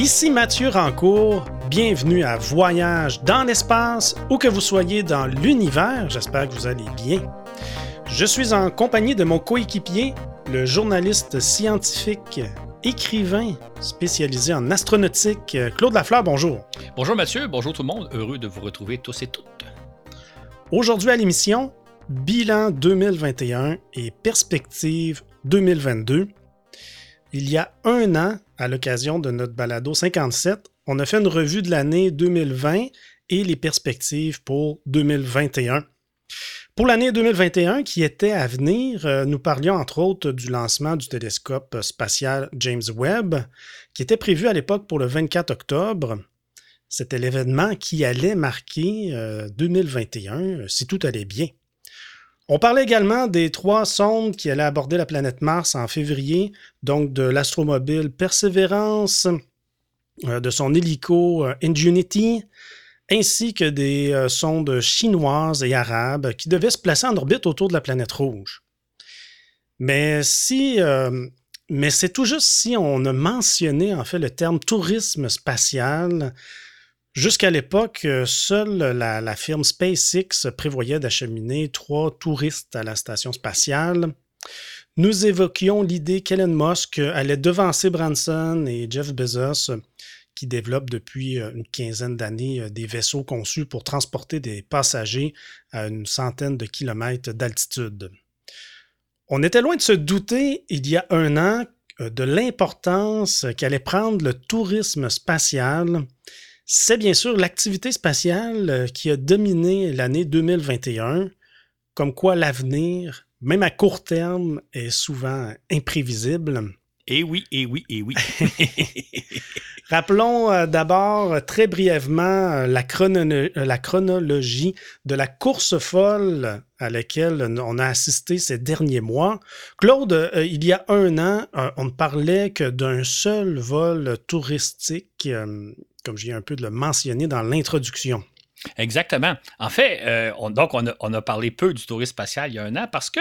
Ici Mathieu Rancourt, bienvenue à Voyage dans l'espace, où que vous soyez dans l'univers, j'espère que vous allez bien. Je suis en compagnie de mon coéquipier, le journaliste scientifique, écrivain spécialisé en astronautique, Claude Lafleur, bonjour. Bonjour Mathieu, bonjour tout le monde, heureux de vous retrouver tous et toutes. Aujourd'hui à l'émission, bilan 2021 et perspective 2022. Il y a un an, à l'occasion de notre balado 57, on a fait une revue de l'année 2020 et les perspectives pour 2021. Pour l'année 2021 qui était à venir, euh, nous parlions entre autres du lancement du télescope spatial James Webb, qui était prévu à l'époque pour le 24 octobre. C'était l'événement qui allait marquer 2021 euh, si tout allait bien. On parlait également des trois sondes qui allaient aborder la planète Mars en février, donc de l'astromobile Perseverance, euh, de son hélico euh, Ingenuity, ainsi que des euh, sondes chinoises et arabes qui devaient se placer en orbite autour de la planète rouge. Mais si, mais c'est tout juste si on a mentionné en fait le terme tourisme spatial Jusqu'à l'époque, euh, seule la, firme SpaceX prévoyait d'acheminer trois touristes à la station spatiale. Nous évoquions l'idée qu'Elon Musk allait devancer Branson et Jeff Bezos, qui développent depuis euh, une quinzaine d'années euh, des vaisseaux conçus pour transporter des passagers à une centaine de kilomètres d'altitude. On était loin de se douter, il y a un an, de l'importance qu'allait prendre le tourisme spatial c'est bien sûr l'activité spatiale euh, qui a dominé l'année 2021, comme quoi l'avenir, même à court terme, est souvent imprévisible. Eh oui, eh oui, eh oui. Rappelons euh, d'abord très brièvement euh, la, la, chronologie de la course folle à laquelle on a assisté ces derniers mois. Claude, il y a un an, on ne parlait que d'un seul vol touristique comme viens un peu de le mentionner dans l'introduction. Exactement. En fait, euh, on, donc on a, parlé peu du tourisme spatial il y a un an parce que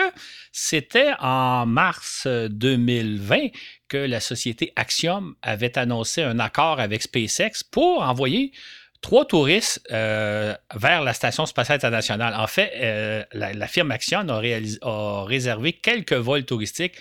c'était en mars 2020 que la société Axiom avait annoncé un accord avec SpaceX pour envoyer trois touristes euh, vers la Station spatiale internationale. En fait, euh, la, firme Axiom a, a, réservé quelques vols touristiques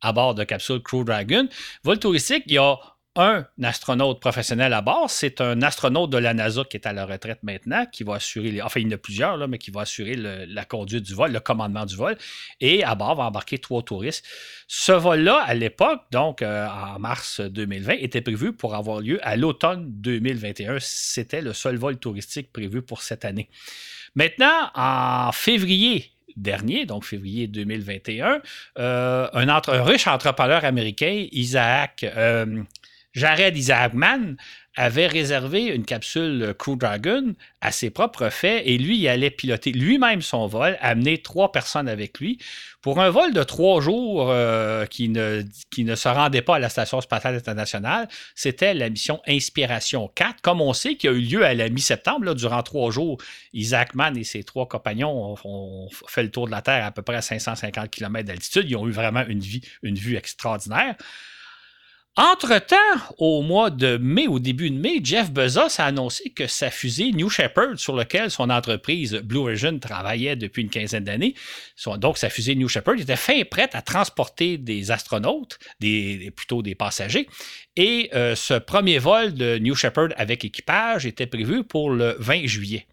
à bord de capsule Crew Dragon. Vols touristiques, il y a un astronaute professionnel à bord. C'est un astronaute de la NASA qui est à la retraite maintenant, qui va assurer, les, enfin il y en a plusieurs, là, mais qui va assurer la conduite du vol, le commandement du vol. Et à bord va embarquer trois touristes. Ce vol-là, à l'époque, donc euh, en mars 2020, était prévu pour avoir lieu à l'automne 2021. C'était le seul vol touristique prévu pour cette année. Maintenant, en février dernier, donc février 2021, euh, un, riche entrepreneur américain, Isaac, euh, Jared Isaacman avait réservé une capsule Crew Dragon à ses propres faits et lui, il allait piloter lui-même son vol, amener trois personnes avec lui pour un vol de trois jours euh, qui, ne, se rendait pas à la Station spatiale internationale. C'était la mission Inspiration 4, comme on sait, qui a eu lieu à la mi-septembre. Durant trois jours, Isaacman et ses trois compagnons ont, fait le tour de la Terre à peu près à 550 km d'altitude. Ils ont eu vraiment une vue extraordinaire. Entre-temps, au mois de mai, au début de mai, Jeff Bezos a annoncé que sa fusée New Shepard, sur laquelle son entreprise Blue Origin travaillait depuis une quinzaine d'années, donc sa fusée New Shepard était fin prête à transporter des astronautes, des, plutôt des passagers. Et euh, ce premier vol de New Shepard avec équipage était prévu pour le 20 juillet.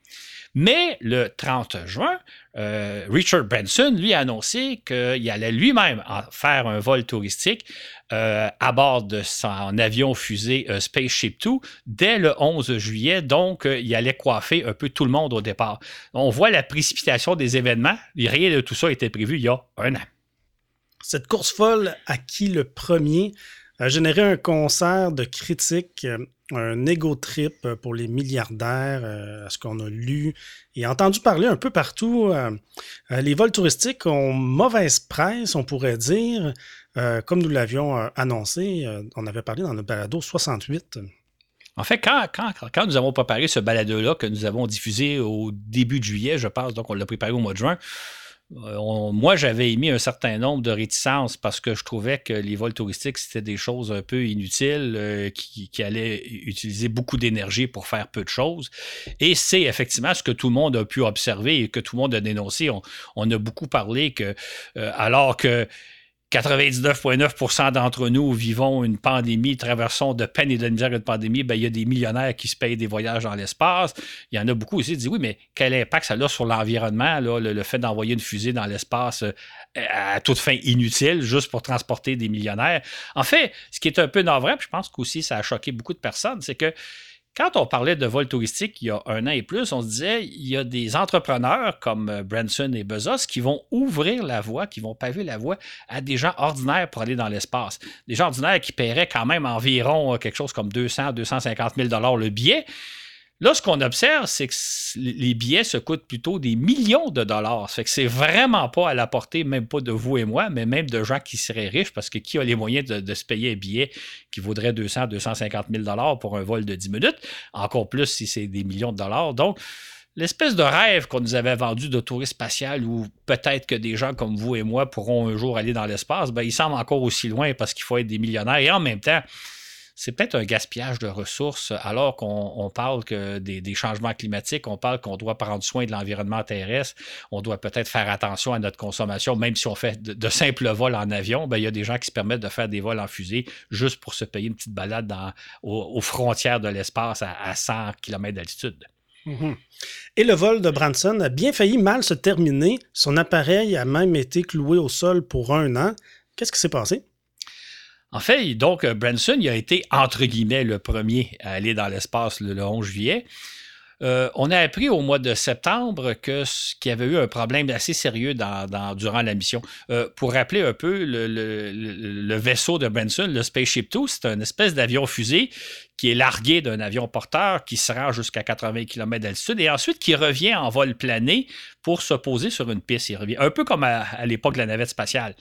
Mais le 30 juin, euh, Richard Branson, lui, a annoncé qu'il allait lui-même faire un vol touristique euh, à bord de son avion fusée Spaceship 2 dès le 11 juillet. Donc, il allait coiffer un peu tout le monde au départ. On voit la précipitation des événements. Rien de tout ça était prévu il y a un an. Cette course folle à qui le premier? A généré un concert de critiques un ego trip pour les milliardaires, euh, ce qu'on a lu et entendu parler un peu partout. Euh, euh, les vols touristiques ont mauvaise presse, on pourrait dire, comme nous l'avions annoncé. on avait parlé dans le balado 68. En fait, quand, quand, nous avons préparé ce balado-là que nous avons diffusé au début de juillet, je pense, donc on l'a préparé au mois de juin, euh, moi, j'avais émis un certain nombre de réticences parce que je trouvais que les vols touristiques, c'était des choses un peu inutiles euh, qui, allaient utiliser beaucoup d'énergie pour faire peu de choses. Et c'est effectivement ce que tout le monde a pu observer et que tout le monde a dénoncé. On, a beaucoup parlé que, euh, alors que 99,9% d'entre nous vivons une pandémie, traversons de peine et de misère une pandémie, ben, il y a des millionnaires qui se payent des voyages dans l'espace. Il y en a beaucoup aussi qui disent oui, mais quel impact ça a sur l'environnement, le, fait d'envoyer une fusée dans l'espace euh, à toute fin inutile, juste pour transporter des millionnaires? En fait, ce qui est un peu navrant, puis je pense qu'aussi ça a choqué beaucoup de personnes, c'est que quand on parlait de vol touristique il y a un an et plus, on se disait il y a des entrepreneurs comme euh, Branson et Bezos qui vont ouvrir la voie, qui vont paver la voie à des gens ordinaires pour aller dans l'espace. Des gens ordinaires qui paieraient quand même environ euh, quelque chose comme 200, 250 000 dollars le billet. Là, ce qu'on observe, c'est que les billets se coûtent plutôt des millions de dollars. Ça fait que c'est vraiment pas à la portée, même pas de vous et moi, mais même de gens qui seraient riches, parce que qui a les moyens de, se payer un billet qui vaudrait 200, 250 000 dollars pour un vol de 10 minutes, encore plus si c'est des millions de dollars. Donc, l'espèce de rêve qu'on nous avait vendu de tourisme spatial où peut-être que des gens comme vous et moi pourront un jour aller dans l'espace, ben, il semble encore aussi loin parce qu'il faut être des millionnaires. Et en même temps, c'est peut-être un gaspillage de ressources alors qu'on parle des, changements climatiques, on parle qu'on doit prendre soin de l'environnement terrestre, on doit peut-être faire attention à notre consommation, même si on fait de, simples vols en avion, ben, il y a des gens qui se permettent de faire des vols en fusée juste pour se payer une petite balade aux, frontières de l'espace à, 100 km d'altitude. Mhm. Et le vol de Branson a bien failli mal se terminer. Son appareil a même été cloué au sol pour un an. Qu'est-ce qui s'est passé? En fait, donc, euh, Branson, il a été, entre guillemets, le premier à aller dans l'espace le, 11 juillet. Euh, on a appris au mois de septembre qu'il y avait eu un problème assez sérieux durant la mission. Euh, pour rappeler un peu, le, vaisseau de Branson, le Spaceship Two, c'est une espèce d'avion fusée qui est largué d'un avion porteur qui se rend jusqu'à 80 km d'altitude et ensuite qui revient en vol plané pour se poser sur une piste. Il un peu comme à l'époque de la navette spatiale.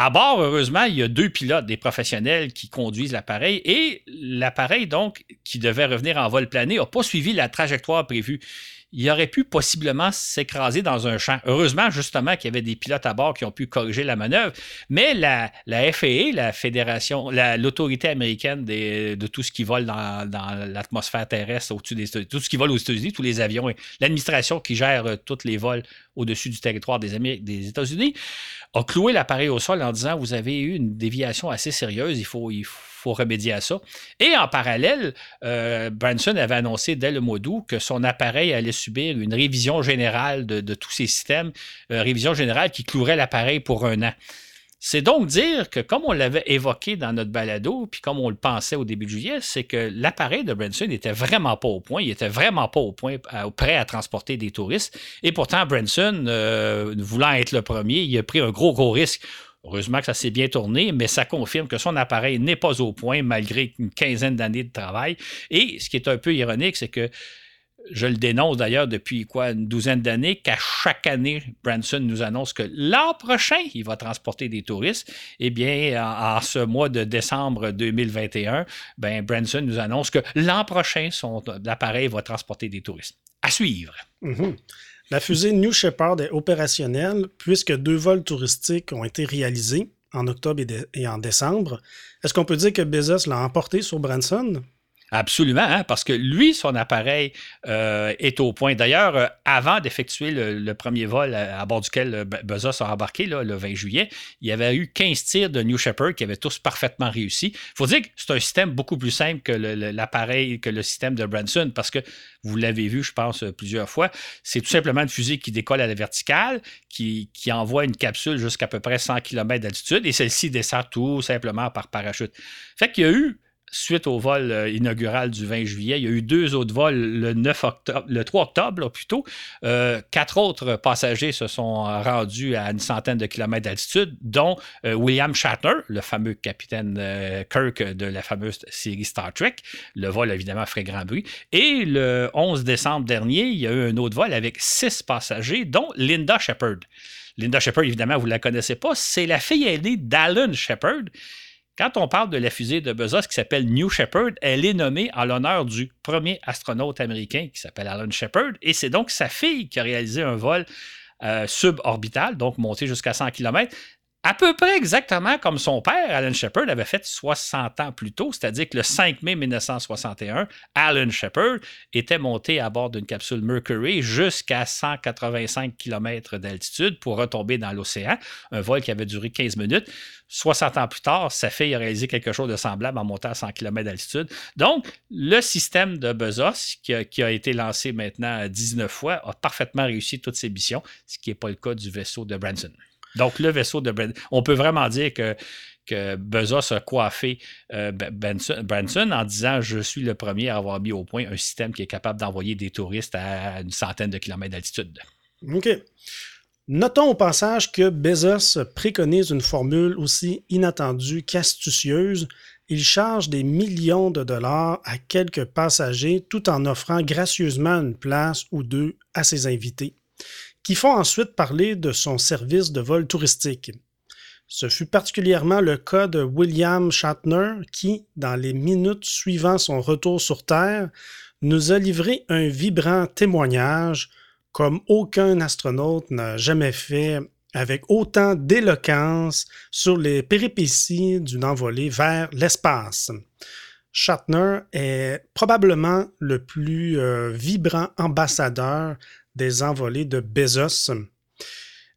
À bord, heureusement, il y a deux pilotes, des professionnels qui conduisent l'appareil et l'appareil, donc, qui devait revenir en vol plané, n'a pas suivi la trajectoire prévue il aurait pu possiblement s'écraser dans un champ. Heureusement, justement, qu'il y avait des pilotes à bord qui ont pu corriger la manœuvre, mais la, FAA, la Fédération, l'autorité américaine de tout ce qui vole dans, l'atmosphère terrestre au-dessus des tout ce qui vole aux États-Unis, tous les avions, l'administration qui gère euh, tous les vols au-dessus du territoire des États-Unis, a cloué l'appareil au sol en disant vous avez eu une déviation assez sérieuse, il faut, remédier à ça. Et en parallèle, euh, Branson avait annoncé dès le mois d'août que son appareil allait subir une révision générale de, tous ses systèmes, euh, révision générale qui clouerait l'appareil pour un an. C'est donc dire que, comme on l'avait évoqué dans notre balado, puis comme on le pensait au début de juillet, c'est que l'appareil de Branson n'était vraiment pas au point. Il était vraiment pas au point, prêt à transporter des touristes. Et pourtant, Branson, euh, voulant être le premier, il a pris un gros, gros risque Heureusement que ça s'est bien tourné, mais ça confirme que son appareil n'est pas au point malgré une quinzaine d'années de travail. Et ce qui est un peu ironique, c'est que je le dénonce d'ailleurs depuis quoi une douzaine d'années qu'à chaque année, Branson nous annonce que l'an prochain, il va transporter des touristes. Eh bien, en, ce mois de décembre 2021, ben, Branson nous annonce que l'an prochain, son appareil va transporter des touristes. À suivre. Mm-hmm. La fusée New Shepard est opérationnelle puisque deux vols touristiques ont été réalisés en octobre et, en décembre. Est-ce qu'on peut dire que Bezos l'a emporté sur Branson? Absolument, hein, parce que lui, son appareil euh, est au point. D'ailleurs, euh, avant d'effectuer le, premier vol à, bord duquel euh, Bezos a embarqué le 20 juillet, il y avait eu 15 tirs de New Shepard qui avaient tous parfaitement réussi. Il faut dire que c'est un système beaucoup plus simple que l'appareil, que le système de Branson, parce que vous l'avez vu, je pense, plusieurs fois. C'est tout simplement une fusée qui décolle à la verticale, qui, qui envoie une capsule jusqu'à peu près 100 km d'altitude, et celle-ci descend tout simplement par parachute. Fait qu'il y a eu suite au vol euh, inaugural du 20 juillet, il y a eu deux autres vols le, 9 octobre, le 3 octobre plutôt. Euh, quatre autres passagers se sont rendus à une centaine de kilomètres d'altitude, dont euh, William Shatner, le fameux capitaine Kirk de la fameuse série Star Trek. Le vol, évidemment, ferait grand bruit. Et le 11 décembre dernier, il y a eu un autre vol avec six passagers, dont Linda Shepard. Linda Shepard, évidemment, vous ne la connaissez pas, c'est la fille aînée d'Alan Shepard quand on parle de la fusée de Bezos qui s'appelle New Shepard, elle est nommée en l'honneur du premier astronaute américain qui s'appelle Alan Shepard, et c'est donc sa fille qui a réalisé un vol suborbitale, donc monter jusqu'à 100 km à peu près exactement comme son père, Alan Shepard, avait fait 60 ans plus tôt, c'est-à-dire que le 5 mai 1961, Alan Shepard était monté à bord d'une capsule Mercury jusqu'à 185 km d'altitude pour retomber dans l'océan, un vol qui avait duré 15 minutes. 60 ans plus tard, sa fille a réalisé quelque chose de semblable en montant à 100 km d'altitude. Donc, le système de Bezos, qui a, qui a, été lancé maintenant 19 fois, a parfaitement réussi toutes ses missions, ce qui n'est pas le cas du vaisseau de Branson. Donc, le vaisseau de Branson, on peut vraiment dire que, que Bezos a coiffé euh, Branson en disant Je suis le premier à avoir mis au point un système qui est capable d'envoyer des touristes à une centaine de kilomètres d'altitude. OK. Notons au passage que Bezos préconise une formule aussi inattendue qu'astucieuse. Il charge des millions de dollars à quelques passagers tout en offrant gracieusement une place ou deux à ses invités qui font ensuite parler de son service de vol touristique. Ce fut particulièrement le cas de William Shatner qui, dans les minutes suivant son retour sur Terre, nous a livré un vibrant témoignage comme aucun astronaute n'a jamais fait avec autant d'éloquence sur les péripéties d'une envolée vers l'espace. Shatner est probablement le plus euh, vibrant ambassadeur des envolées de Bezos.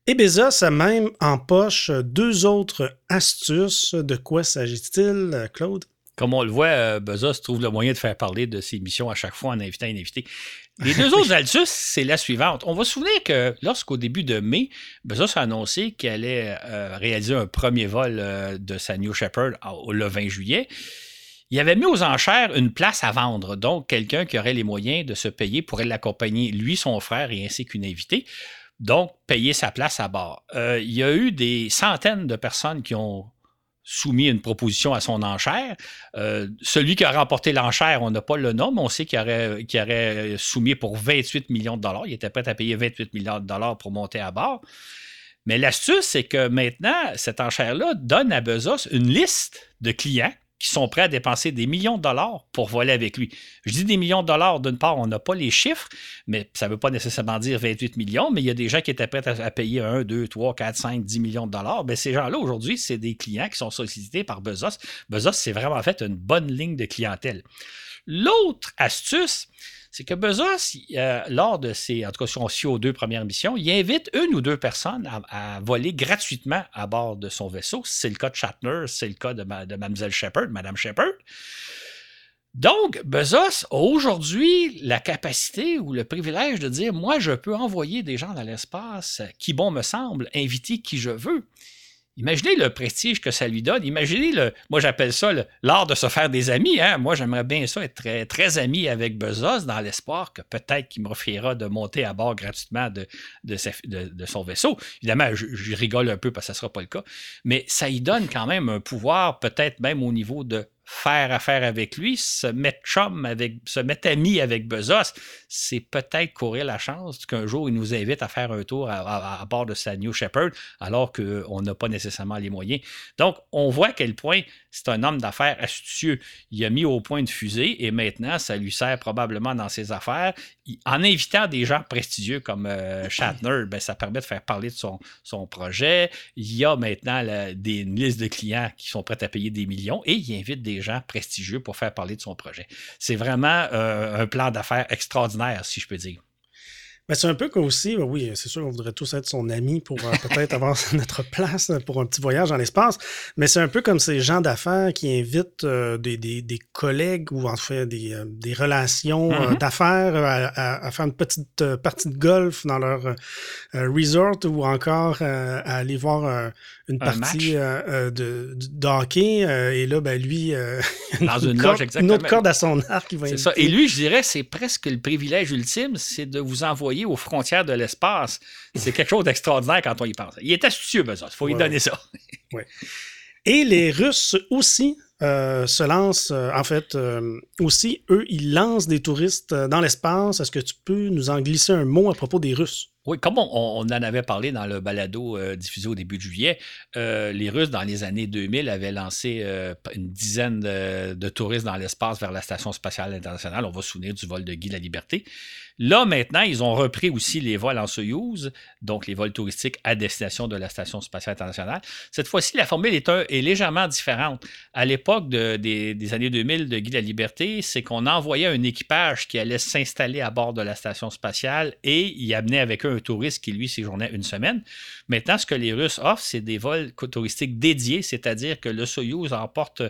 Et Bezos a même en poche deux autres astuces. De quoi s'agit-il, Claude? Comme on le voit, euh, Bezos trouve le moyen de faire parler de ses missions à chaque fois en invitant un invité. Les deux autres astuces, c'est la suivante. On va se souvenir que lorsqu'au début de mai, Bezos a annoncé qu'il allait euh, réaliser un premier vol euh, de sa New Shepard le 20 juillet, il avait mis aux enchères une place à vendre, donc quelqu'un qui aurait les moyens de se payer pourrait l'accompagner, lui, son frère et ainsi qu'une invitée. Donc, payer sa place à bord. Euh, il y a eu des centaines de personnes qui ont soumis une proposition à son enchère. Euh, celui qui a remporté l'enchère, on n'a pas le nom, mais on sait qu'il aurait, aurait, soumis pour 28 millions de dollars. Il était prêt à payer 28 millions de dollars pour monter à bord. Mais l'astuce, c'est que maintenant, cette enchère-là donne à Bezos une liste de clients qui sont prêts à dépenser des millions de dollars pour voler avec lui. Je dis des millions de dollars, d'une part, on n'a pas les chiffres, mais ça ne veut pas nécessairement dire 28 millions, mais il y a des gens qui étaient prêts à, payer 1, 2, 3, 4, 5, 10 millions de dollars. Ben, ces gens-là, aujourd'hui, c'est des clients qui sont sollicités par Bezos. Bezos, c'est vraiment fait une bonne ligne de clientèle. L'autre astuce, c'est que Bezos, euh, lors de ses, en tout cas, son CO2 première mission, il invite une ou deux personnes à, voler gratuitement à bord de son vaisseau. C'est le cas de Shatner, c'est le cas de, de Mlle Shepard, Madame Shepard. Donc, Bezos a aujourd'hui la capacité ou le privilège de dire Moi, je peux envoyer des gens dans l'espace qui, bon me semble, inviter qui je veux. Imaginez le prestige que ça lui donne. Imaginez le. Moi, j'appelle ça l'art de se faire des amis. Hein. Moi, j'aimerais bien ça être très, ami avec Bezos dans l'espoir que peut-être qu'il m'offrira de monter à bord gratuitement de, de, son vaisseau. Évidemment, je, rigole un peu parce que ça ne sera pas le cas. Mais ça y donne quand même un pouvoir, peut-être même au niveau de faire affaire avec lui, se mettre chum avec, se mettre ami avec Bezos, c'est peut-être courir la chance qu'un jour il nous invite à faire un tour à, bord de sa New Shepard, alors qu'on n'a pas nécessairement les moyens. Donc, on voit à quel point c'est un homme d'affaires astucieux. Il a mis au point de fusée et maintenant, ça lui sert probablement dans ses affaires. En invitant des gens prestigieux comme euh, Shatner, ben, ça permet de faire parler de son, son projet. Il y a maintenant des, une liste de clients qui sont prêts à payer des millions et il invite des gens prestigieux pour faire parler de son projet. C'est vraiment euh, un plan d'affaires extraordinaire, si je peux dire. Ben, c'est un peu comme aussi, ben oui, c'est sûr qu'on voudrait tous être son ami pour euh, peut-être avoir notre place pour un petit voyage dans l'espace, mais c'est un peu comme ces gens d'affaires qui invitent euh, des, des, collègues ou en fait des, euh, des relations mm-hmm. d'affaires à, à, faire une petite partie de golf dans leur resort ou encore à aller voir une partie de, de, hockey et là, ben, lui, dans une, corde, une autre corde à son arc. C'est ça. Et lui, je dirais, c'est presque le privilège ultime, c'est de vous envoyer aux frontières de l'espace, c'est quelque chose d'extraordinaire quand on y pense. Il est astucieux, Bezos. Il faut lui donner ça. Et les Russes aussi euh, se lancent, euh, en fait, euh, aussi, eux, ils lancent des touristes dans l'espace. Est-ce que tu peux nous en glisser un mot à propos des Russes? Oui, comme on, en avait parlé dans le balado euh, diffusé au début de juillet, euh, les Russes, dans les années 2000, avaient lancé euh, une dizaine de, touristes dans l'espace vers la Station spatiale internationale. On va se souvenir du vol de Guy la Liberté. Là, maintenant, ils ont repris aussi les vols en Soyouz, donc les vols touristiques à destination de la Station spatiale internationale. Cette fois-ci, la formule est, légèrement différente. À l'époque des, années 2000 de Guy la Liberté, c'est qu'on envoyait un équipage qui allait s'installer à bord de la Station spatiale et y amenait avec eux un touriste qui, lui, séjournait une semaine. Maintenant, ce que les Russes offrent, c'est des vols touristiques dédiés, c'est-à-dire que le Soyouz emporte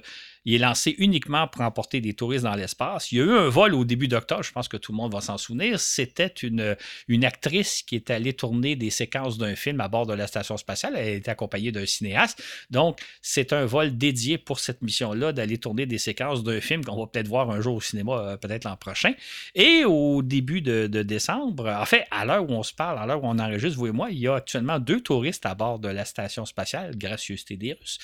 il est lancé uniquement pour emporter des touristes dans l'espace. Il y a eu un vol au début d'octobre, je pense que tout le monde va s'en souvenir. C'était une, une actrice qui est allée tourner des séquences d'un film à bord de la station spatiale. Elle était accompagnée d'un cinéaste. Donc, c'est un vol dédié pour cette mission-là d'aller tourner des séquences d'un film qu'on va peut-être voir un jour au cinéma, euh, peut-être l'an prochain. Et au début de, décembre, en fait, à l'heure où on se parle, à l'heure où on enregistre, vous et moi, il y a actuellement deux touristes à bord de la station spatiale, gracieuseté des Russes,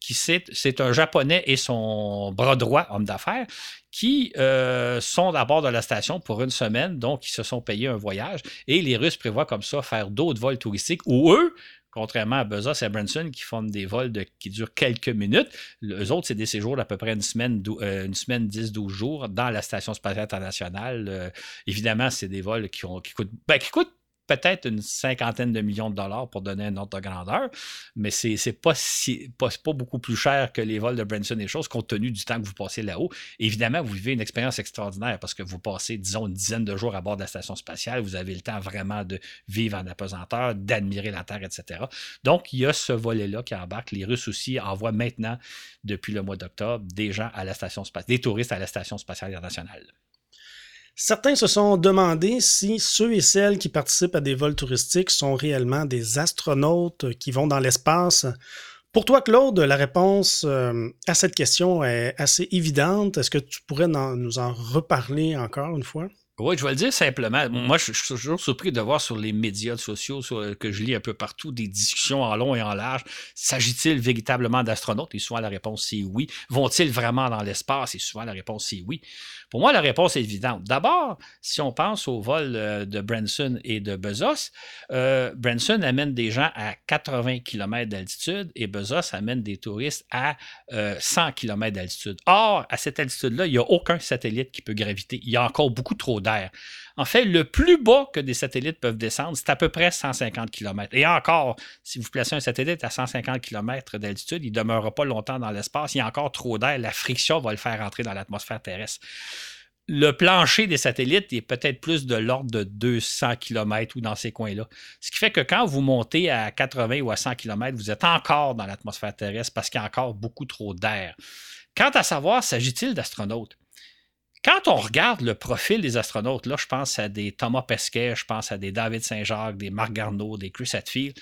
qui c'est un Japonais et son bras droit, homme d'affaires, qui euh, sont à bord de la station pour une semaine, donc ils se sont payés un voyage. Et les Russes prévoient comme ça faire d'autres vols touristiques où eux, contrairement à Bezos et Branson, qui font des vols qui durent quelques minutes, les autres, c'est des séjours d'à peu près une semaine, euh, une semaine 10-12 jours dans la Station spatiale internationale. Euh, évidemment, c'est des vols qui, ont, qui coûtent, ben, qui coûtent peut-être une cinquantaine de millions de dollars pour donner un ordre de grandeur, mais c'est n'est pas, si, pas, beaucoup plus cher que les vols de Branson et choses, compte tenu du temps que vous passez là-haut. Évidemment, vous vivez une expérience extraordinaire parce que vous passez, disons, une dizaine de jours à bord de la station spatiale, vous avez le temps vraiment de vivre en apesanteur, d'admirer la Terre, etc. Donc, il y a ce volet-là qui embarque. Les Russes aussi envoient maintenant, depuis le mois d'octobre, des gens à la station spatiale, des touristes à la station spatiale internationale. Certains se sont demandé si ceux et celles qui participent à des vols touristiques sont réellement des astronautes qui vont dans l'espace. Pour toi, Claude, la réponse euh, à cette question est assez évidente. Est-ce que tu pourrais nous en reparler encore une fois? Oui, je vais le dire simplement. Moi, je, suis toujours surpris de voir sur les médias sociaux que je lis un peu partout des discussions en long et en large. S'agit-il véritablement d'astronautes? Et souvent, la réponse c'est oui. Vont-ils vraiment dans l'espace? Et souvent, la réponse c'est oui. Pour moi, la réponse est évidente. D'abord, si on pense au vol euh, de Branson et de Bezos, euh, Branson amène des gens à 80 km d'altitude et Bezos amène des touristes à 100 euh, km d'altitude. Or, à cette altitude-là, il n'y a aucun satellite qui peut graviter. Il y a encore beaucoup trop d'air. En fait, le plus bas que des satellites peuvent descendre, c'est à peu près 150 km. Et encore, si vous placez un satellite à 150 km d'altitude, il ne demeurera pas longtemps dans l'espace. Il y a encore trop d'air. La friction va le faire entrer dans l'atmosphère terrestre. Le plancher des satellites est peut-être plus de l'ordre de 200 km ou dans ces coins-là. Ce qui fait que quand vous montez à 80 ou à 100 km, vous êtes encore dans l'atmosphère terrestre parce qu'il y a encore beaucoup trop d'air. Quant à savoir, s'agit-il d'astronautes? Quand on regarde le profil des astronautes, là, je pense à des Thomas Pesquet, je pense à des David Saint-Jacques, des Marc Garneau, des Chris Hadfield.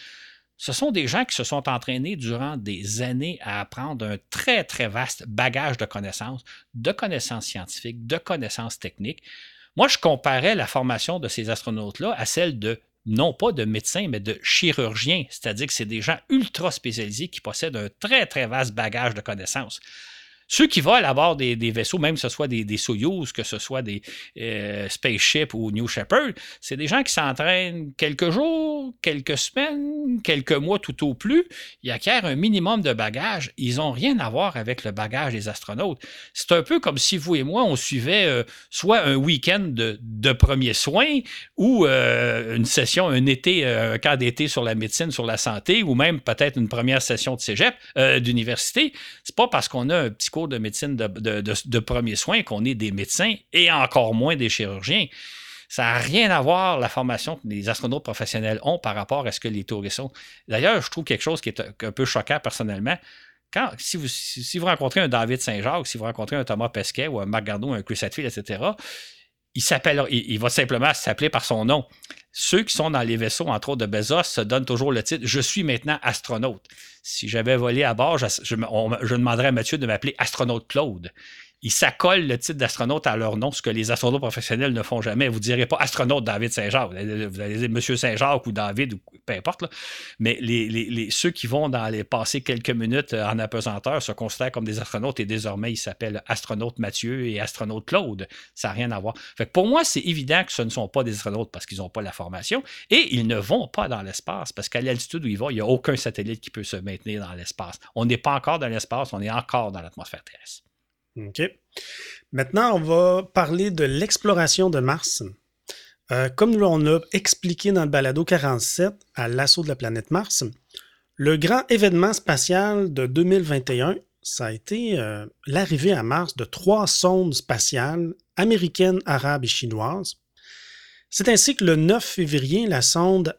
Ce sont des gens qui se sont entraînés durant des années à apprendre un très, très vaste bagage de connaissances, de connaissances scientifiques, de connaissances techniques. Moi, je comparais la formation de ces astronautes-là à celle de, non pas de médecins, mais de chirurgiens, c'est-à-dire que c'est des gens ultra spécialisés qui possèdent un très, très vaste bagage de connaissances. Ceux qui volent à bord des, vaisseaux, même que ce soit des, des Soyuz, que ce soit des euh, Spaceship ou New Shepard, c'est des gens qui s'entraînent quelques jours, quelques semaines, quelques mois tout au plus. Ils acquièrent un minimum de bagages. Ils n'ont rien à voir avec le bagage des astronautes. C'est un peu comme si vous et moi, on suivait euh, soit un week-end de, de premiers soins ou euh, une session, un été, un camp d'été sur la médecine, sur la santé, ou même peut-être une première session de cégep, d'université. C'est pas parce qu'on a un petit de médecine de, premiers soins qu'on est des médecins et encore moins des chirurgiens. Ça n'a rien à voir la formation que les astronautes professionnels ont par rapport à ce que les touristes sont. D'ailleurs, je trouve quelque chose qui est un peu choquant personnellement. Quand, si, vous, si vous rencontrez un David Saint-Jacques, si vous rencontrez un Thomas Pesquet ou un Marc Gardot, un Chris Hadfield, etc., il, il, va simplement s'appeler par son nom. Ceux qui sont dans les vaisseaux, entre autres de Bezos, se donnent toujours le titre Je suis maintenant astronaute. Si j'avais volé à bord, je, demanderais à Mathieu de m'appeler astronaute Claude. Ils s'accolent le titre d'astronaute à leur nom, ce que les astronautes professionnels ne font jamais. Vous ne direz pas astronaute David Saint-Jacques, vous allez dire Monsieur Saint-Jacques ou David, ou peu importe. Mais ceux qui vont dans les passer quelques minutes euh, en apesanteur se considèrent comme des astronautes et désormais ils s'appellent astronaute Mathieu et astronaute Claude. Ça n'a rien à voir. Fait pour moi, c'est évident que ce ne sont pas des astronautes parce qu'ils n'ont pas la formation et ils ne vont pas dans l'espace parce qu'à l'altitude où ils vont, il n'y a aucun satellite qui peut se maintenir dans l'espace. On n'est pas encore dans l'espace, on est encore dans l'atmosphère terrestre. OK. Maintenant, on va parler de l'exploration de Mars. Euh, comme on l'a expliqué dans le balado 47 à l'assaut de la planète Mars, le grand événement spatial de 2021, ça a été euh, l'arrivée à Mars de trois sondes spatiales américaines, arabes et chinoises. C'est ainsi que le 9 février, la sonde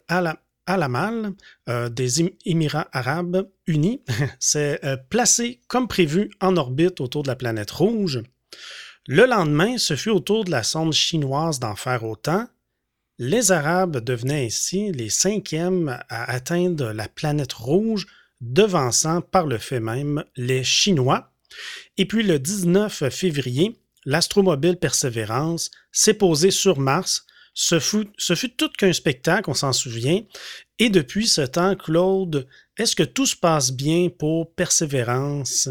Alamal euh, des Émirats arabes unis s'est euh, placée comme prévu en orbite autour de la planète rouge. Le lendemain, ce fut au tour de la sonde chinoise d'en faire autant. Les Arabes devenaient ainsi les cinquièmes à atteindre la planète rouge, devançant par le fait même les Chinois. Et puis le 19 février, l'astromobile Persévérance s'est posée sur Mars ce fut, tout qu'un spectacle, on s'en souvient. Et depuis ce temps, Claude, est-ce que tout se passe bien pour Persévérance?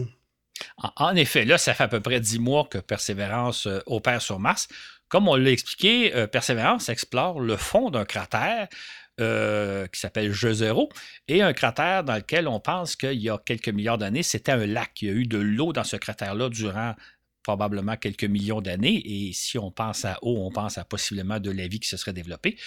En effet, là, ça fait à peu près dix mois que Persévérance euh, opère sur Mars. Comme on l'a expliqué, euh, Persévérance explore le fond d'un cratère euh, qui s'appelle Jezero, et un cratère dans lequel on pense qu'il y a quelques milliards d'années, c'était un lac. Il y a eu de l'eau dans ce cratère-là durant probablement quelques millions d'années. Et si on pense à eau, on pense à possiblement de la vie qui se serait développée.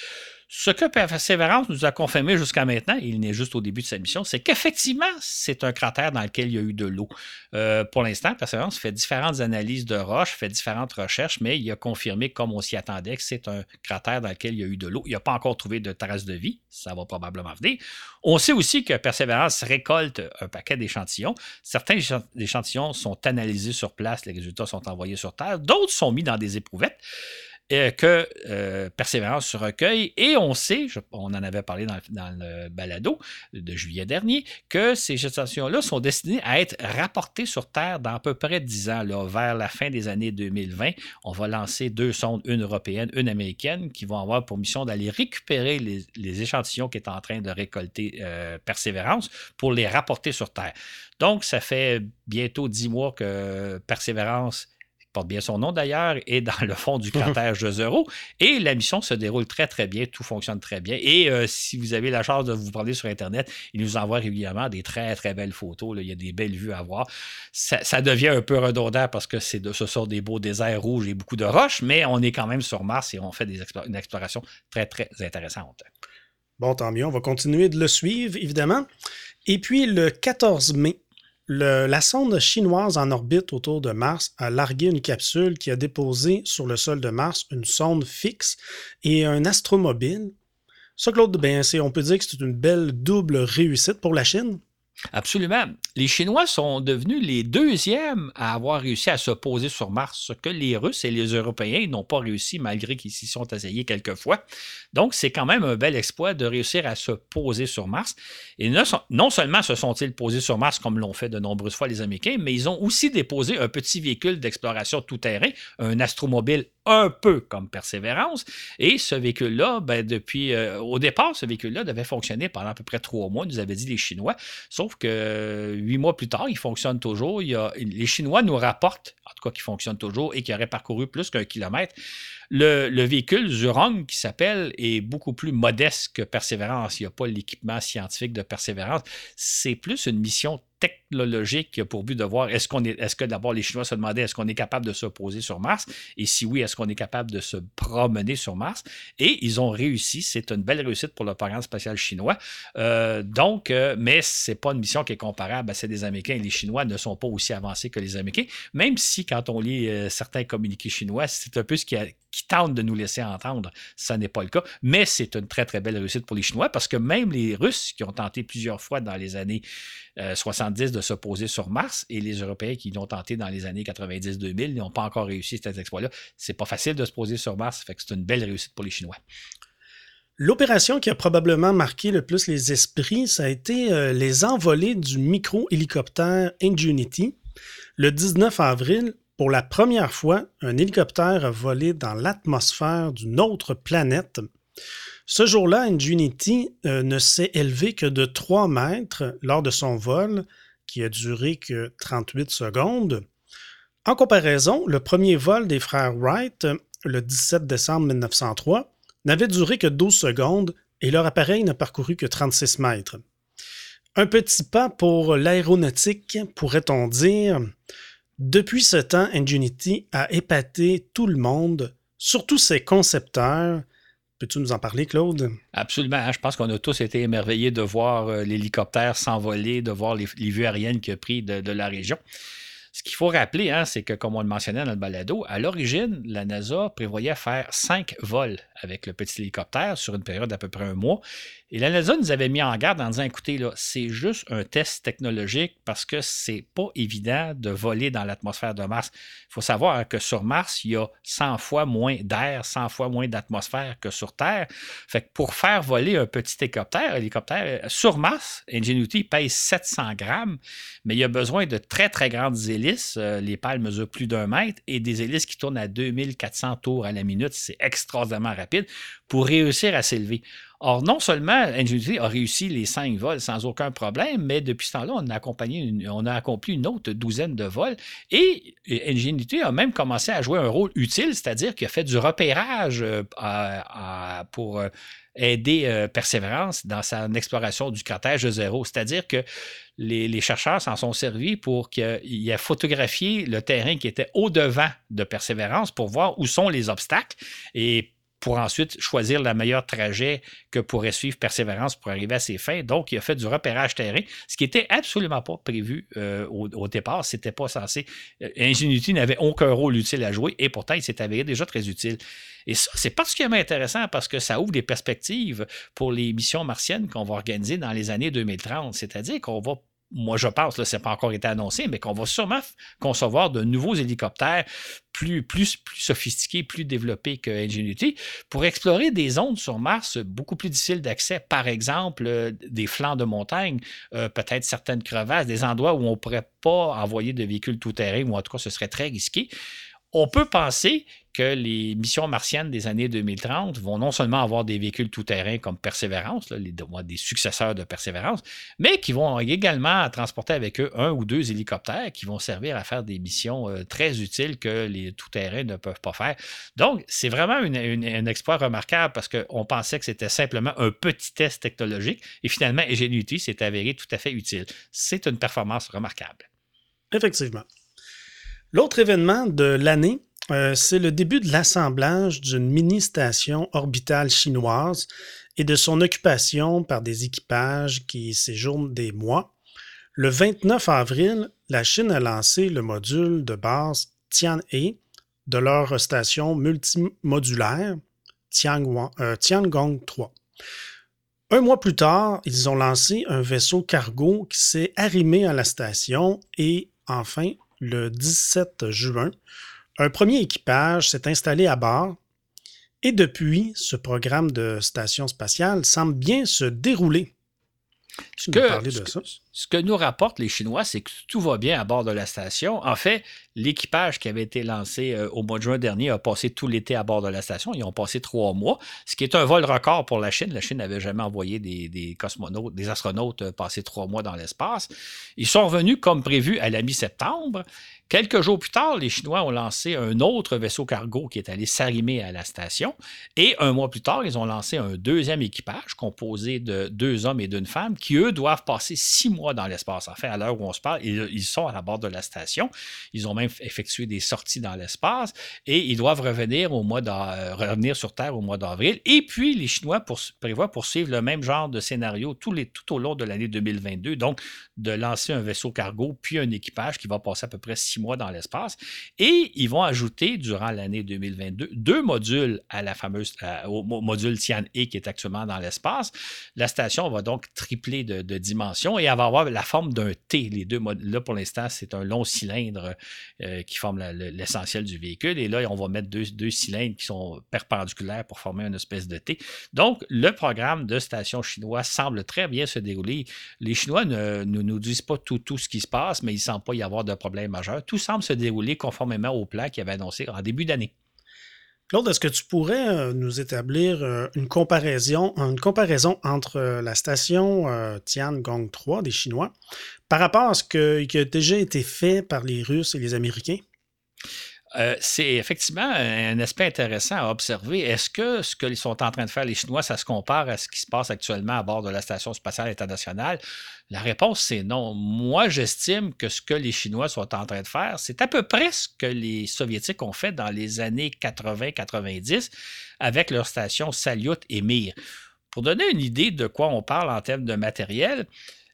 Ce que Persévérance nous a confirmé jusqu'à maintenant, il n'est juste au début de sa mission, c'est qu'effectivement, c'est un cratère dans lequel il y a eu de l'eau. Euh, pour l'instant, Persévérance fait différentes analyses de roches, fait différentes recherches, mais il a confirmé, comme on s'y attendait, que c'est un cratère dans lequel il y a eu de l'eau. Il n'a pas encore trouvé de traces de vie, ça va probablement venir. On sait aussi que Persévérance récolte un paquet d'échantillons. Certains échantillons sont analysés sur place, les résultats sont envoyés sur Terre, d'autres sont mis dans des éprouvettes. Euh, que euh, Persévérance se recueille. Et on sait, on en avait parlé dans, le balado de juillet dernier, que ces stations-là sont destinées à être rapportées sur Terre dans à peu près 10 ans. Vers la fin des années 2020, on va lancer deux sondes, une européenne, une américaine, qui vont avoir pour mission d'aller récupérer les, échantillons qui est en train de récolter euh, Persévérance pour les rapporter sur Terre. Donc, ça fait bientôt 10 mois que Persévérance porte bien son nom d'ailleurs, est dans le fond du cratère Jezero. Et la mission se déroule très, très bien. Tout fonctionne très bien. Et euh, si vous avez la chance de vous prendre sur Internet, il nous envoie régulièrement des très, très belles photos. Il y a des belles vues à voir. Ça, devient un peu redondant parce que de, ce sont des beaux déserts rouges et beaucoup de roches, mais on est quand même sur Mars et on fait des une exploration très, très intéressante. Bon, tant mieux. On va continuer de le suivre, évidemment. Et puis, le 14 mai, la sonde chinoise en orbite autour de Mars a largué une capsule qui a déposé sur le sol de Mars une sonde fixe et un astromobile. Ça, Claude, ben, on peut dire que c'est une belle double réussite pour la Chine. Absolument. Les Chinois sont devenus les deuxièmes à avoir réussi à se poser sur Mars, ce que les Russes et les Européens n'ont pas réussi malgré qu'ils s'y sont essayés quelques fois. Donc, c'est quand même un bel exploit de réussir à se poser sur Mars. Et non seulement se sont-ils posés sur Mars comme l'ont fait de nombreuses fois les Américains, mais ils ont aussi déposé un petit véhicule d'exploration tout-terrain, un astromobile un peu comme Persévérance. Et ce véhicule-là, ben, depuis euh, au départ, ce véhicule-là devait fonctionner pendant à peu près trois mois, nous avaient dit les Chinois. Sauf que huit mois plus tard, il fonctionne toujours. Les Chinois nous rapportent, en tout cas, qu'il fonctionne toujours et qu'il aurait parcouru plus qu'un kilomètre. Le, le, véhicule Zurong, qui s'appelle, est beaucoup plus modeste que Persévérance. Il n'y a pas l'équipement scientifique de Persévérance. C'est plus une mission technologique pour but de voir est-ce qu'on est, est-ce que d'abord les Chinois se demandaient est-ce qu'on est capable de se poser sur Mars? Et si oui, est-ce qu'on est capable de se promener sur Mars? Et ils ont réussi. C'est une belle réussite pour le programme spatial chinois. Euh, donc, euh, mais c'est pas une mission qui est comparable à celle des Américains. Les Chinois ne sont pas aussi avancés que les Américains, même si quand on lit euh, certains communiqués chinois, c'est un peu ce qui, a, qui tente de nous laisser entendre. Ça n'est pas le cas, mais c'est une très très belle réussite pour les Chinois parce que même les Russes qui ont tenté plusieurs fois dans les années 70 euh, de se poser sur Mars et les Européens qui l'ont tenté dans les années 90-2000 n'ont pas encore réussi cet exploit-là. C'est pas facile de se poser sur Mars, fait que c'est une belle réussite pour les Chinois. L'opération qui a probablement marqué le plus les esprits, ça a été euh, les envolées du micro-hélicoptère Ingenuity le 19 avril pour la première fois, un hélicoptère a volé dans l'atmosphère d'une autre planète. Ce jour-là, Ingenuity euh, ne s'est élevé que de 3 mètres lors de son vol, qui a duré que 38 secondes. En comparaison, le premier vol des frères Wright, le 17 décembre 1903, n'avait duré que 12 secondes et leur appareil n'a parcouru que 36 mètres. Un petit pas pour l'aéronautique, pourrait-on dire. Depuis ce temps, Ingenuity a épaté tout le monde, surtout ses concepteurs. Peux-tu nous en parler, Claude? Absolument. Je pense qu'on a tous été émerveillés de voir euh, l'hélicoptère s'envoler, de voir les, vues aériennes qu'il a pris de, la région. Ce qu'il faut rappeler, hein, c'est que, comme on le mentionnait dans le balado, à l'origine, la NASA prévoyait faire cinq vols avec le petit hélicoptère sur une période d'à peu près un mois. Et la nous avait mis en garde en disant écoutez, là, c'est juste un test technologique parce que c'est pas évident de voler dans l'atmosphère de Mars. Il faut savoir que sur Mars, il y a 100 fois moins d'air, 100 fois moins d'atmosphère que sur Terre. Fait que pour faire voler un petit hélicoptère, hélicoptère sur Mars, Ingenuity pèse 700 grammes, mais il y a besoin de très, très grandes hélices. Euh, les pales mesurent plus d'un mètre et des hélices qui tournent à 2400 tours à la minute. C'est extraordinairement rapide pour réussir à s'élever. Or, non seulement Ingenuity a réussi les cinq vols sans aucun problème, mais depuis ce temps-là, on a, accompagné a accompli une autre douzaine de vols et Ingenuity a même commencé à jouer un rôle utile, c'est-à-dire qu'il a fait du repérage euh, pour euh, aider euh, Persévérance dans son exploration du cratère de zéro. C'est-à-dire que les, les chercheurs s'en sont servis pour qu'il ait photographié le terrain qui était au-devant de Persévérance pour voir où sont les obstacles et pour ensuite choisir le meilleur trajet que pourrait suivre Persévérance pour arriver à ses fins. Donc, il a fait du repérage terrain, ce qui n'était absolument pas prévu euh, au, départ. C'était pas censé. Euh, Ingenuity n'avait aucun rôle utile à jouer et pourtant, il s'est avéré déjà très utile. Et ça, c'est particulièrement intéressant parce que ça ouvre des perspectives pour les missions martiennes qu'on va organiser dans les années 2030. C'est-à-dire qu'on va moi je pense, là, ce n'est pas encore été annoncé, mais qu'on va sûrement concevoir de nouveaux hélicoptères plus, plus, plus sophistiqués, plus développés que Ingenuity pour explorer des zones sur Mars beaucoup plus difficiles d'accès. Par exemple, euh, des flancs de montagne, euh, peut-être certaines crevasses, des endroits où on ne pourrait pas envoyer de véhicules tout-terrain, ou en tout cas ce serait très risqué. On peut penser que les missions martiennes des années 2030 vont non seulement avoir des véhicules tout-terrain comme Persévérance, les, des successeurs de Persévérance, mais qui vont également transporter avec eux un ou deux hélicoptères qui vont servir à faire des missions euh, très utiles que les tout-terrains ne peuvent pas faire. Donc, c'est vraiment un exploit remarquable parce qu'on pensait que c'était simplement un petit test technologique et finalement, Ingenuity s'est avéré tout à fait utile. C'est une performance remarquable. Effectivement. L'autre événement de l'année, euh, c'est le début de l'assemblage d'une mini-station orbitale chinoise et de son occupation par des équipages qui séjournent des mois. Le 29 avril, la Chine a lancé le module de base Tianhe de leur station multimodulaire euh, Tiangong 3. Un mois plus tard, ils ont lancé un vaisseau cargo qui s'est arrimé à la station et enfin le 17 juin, un premier équipage s'est installé à bord et depuis, ce programme de station spatiale semble bien se dérouler. Tu nous parler de ça? ce que nous rapportent les Chinois, c'est que tout va bien à bord de la station. En fait, l'équipage qui avait été lancé euh, au mois de juin dernier a passé tout l'été à bord de la station. Ils ont passé trois mois, ce qui est un vol record pour la Chine. La Chine n'avait jamais envoyé des, cosmonautes, des astronautes euh, passer trois mois dans l'espace. Ils sont revenus comme prévu à la mi-septembre. Quelques jours plus tard, les Chinois ont lancé un autre vaisseau cargo qui est allé s'arrimer à la station. Et un mois plus tard, ils ont lancé un deuxième équipage composé de deux hommes et d'une femme qui, eux, doivent passer six mois dans l'espace. En fait, à l'heure où on se parle, ils, sont à la bord de la station. Ils ont même effectué des sorties dans l'espace et ils doivent revenir, au mois euh, revenir sur Terre au mois d'avril. Et puis, les Chinois prévoient poursuivre le même genre de scénario tout, les, tout au long de l'année 2022. Donc, de lancer un vaisseau cargo, puis un équipage qui va passer à peu près six mois dans l'espace. Et ils vont ajouter, durant l'année 2022, deux modules à la fameuse, au module Tian-E qui est actuellement dans l'espace. La station va donc tripler de, dimensions et elle va avoir la forme d'un T. Les deux là, pour l'instant, c'est un long cylindre euh, qui forme l'essentiel du véhicule. Et là, on va mettre deux, deux, cylindres qui sont perpendiculaires pour former une espèce de T. Donc, le programme de station chinois semble très bien se dérouler. Les Chinois ne, nous disent pas tout, tout ce qui se passe, mais il ne semble pas y avoir de problème majeur. Tout semble se dérouler conformément au plan qui avait annoncé en début d'année. Claude, est-ce que tu pourrais euh, nous établir euh, une comparaison, une comparaison entre euh, la station Tiangong 3 des Chinois par rapport à ce qui a déjà été fait par les Russes et les Américains? Euh, c'est effectivement un aspect intéressant à observer. Est-ce que ce qu'ils sont en train de faire les Chinois, ça se compare à ce qui se passe actuellement à bord de la Station spatiale internationale? La réponse, c'est non. Moi, j'estime que ce que les Chinois sont en train de faire, c'est à peu près ce que les Soviétiques ont fait dans les années 80-90 avec leur station Salyut et Mir. Pour donner une idée de quoi on parle en termes de matériel,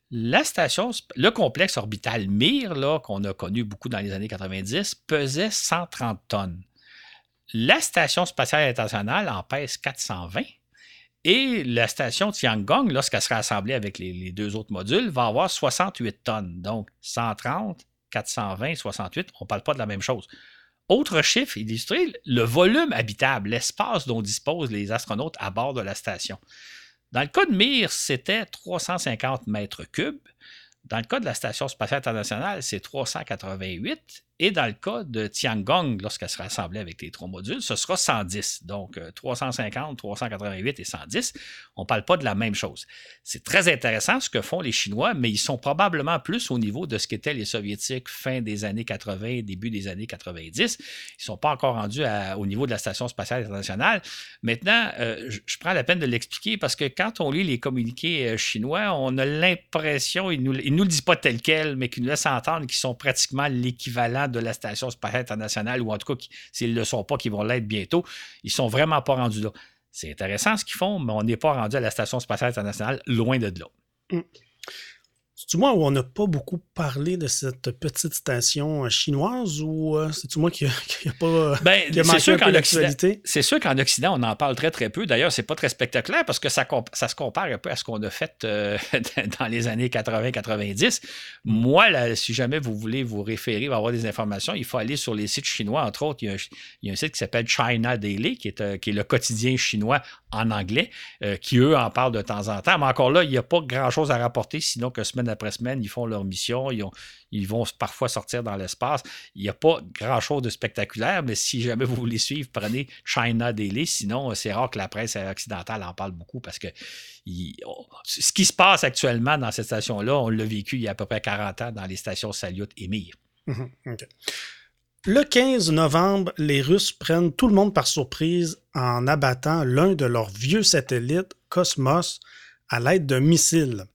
la station, le complexe orbital Mir, qu'on a connu beaucoup dans les années 90, pesait 130 tonnes. La station spatiale internationale en pèse 420. Et la station Tiangong, lorsqu'elle sera assemblée avec les, deux autres modules, va avoir 68 tonnes. Donc 130, 420, 68, on ne parle pas de la même chose. Autre chiffre illustré, le volume habitable, l'espace dont disposent les astronautes à bord de la station. Dans le cas de Mir, c'était 350 mètres cubes. Dans le cas de la Station spatiale internationale, c'est 388. Et dans le cas de Tiangong, lorsqu'elle sera assemblée avec les trois modules, ce sera 110. Donc 350, euh, 388 et 110. On ne parle pas de la même chose. C'est très intéressant ce que font les Chinois, mais ils sont probablement plus au niveau de ce qu'étaient les Soviétiques fin des années 80, début des années 90. Ils ne sont pas encore rendus au niveau de la Station spatiale internationale. Maintenant, euh, je, prends la peine de l'expliquer parce que quand on lit les communiqués euh, chinois, on a l'impression, ils ne nous, nous, le disent pas tel quel, mais qu'ils nous laissent entendre qu'ils sont pratiquement l'équivalent de la Station spatiale internationale, ou en tout cas, s'ils ne le sont pas, qu'ils vont l'être bientôt, ils ne sont vraiment pas rendus là. C'est intéressant ce qu'ils font, mais on n'est pas rendu à la Station spatiale internationale, loin de là. Mm. C'est-tu moi où on n'a pas beaucoup parlé de cette petite station euh, chinoise ou euh, c'est-tu moi qui n'a pas euh, ben, c'est sûr qu'en Occident, C'est sûr qu'en Occident, on en parle très très peu. D'ailleurs, c'est pas très spectaculaire parce que ça, ça se compare un peu à ce qu'on a fait dans les années 80-90. Moi, si jamais vous voulez vous référer, avoir des informations, il faut aller sur les sites chinois. Entre autres, il y a un, site qui s'appelle China Daily, qui est, qui est le quotidien chinois en anglais, qui eux en parlent de temps en temps. Mais encore là, il n'y a pas grand-chose à rapporter, sinon que semaine après semaine, ils font leur mission, ils, vont parfois sortir dans l'espace. Il n'y a pas grand-chose de spectaculaire, mais si jamais vous voulez suivre, prenez China Daily. Sinon, c'est rare que la presse occidentale en parle beaucoup parce que ce qui se passe actuellement dans cette station-là, on l'a vécu il y a à peu près 40 ans dans les stations Salyut et Mir. Mhm, Le 15 novembre, les Russes prennent tout le monde par surprise en abattant l'un de leurs vieux satellites, Cosmos, à l'aide d'un missile.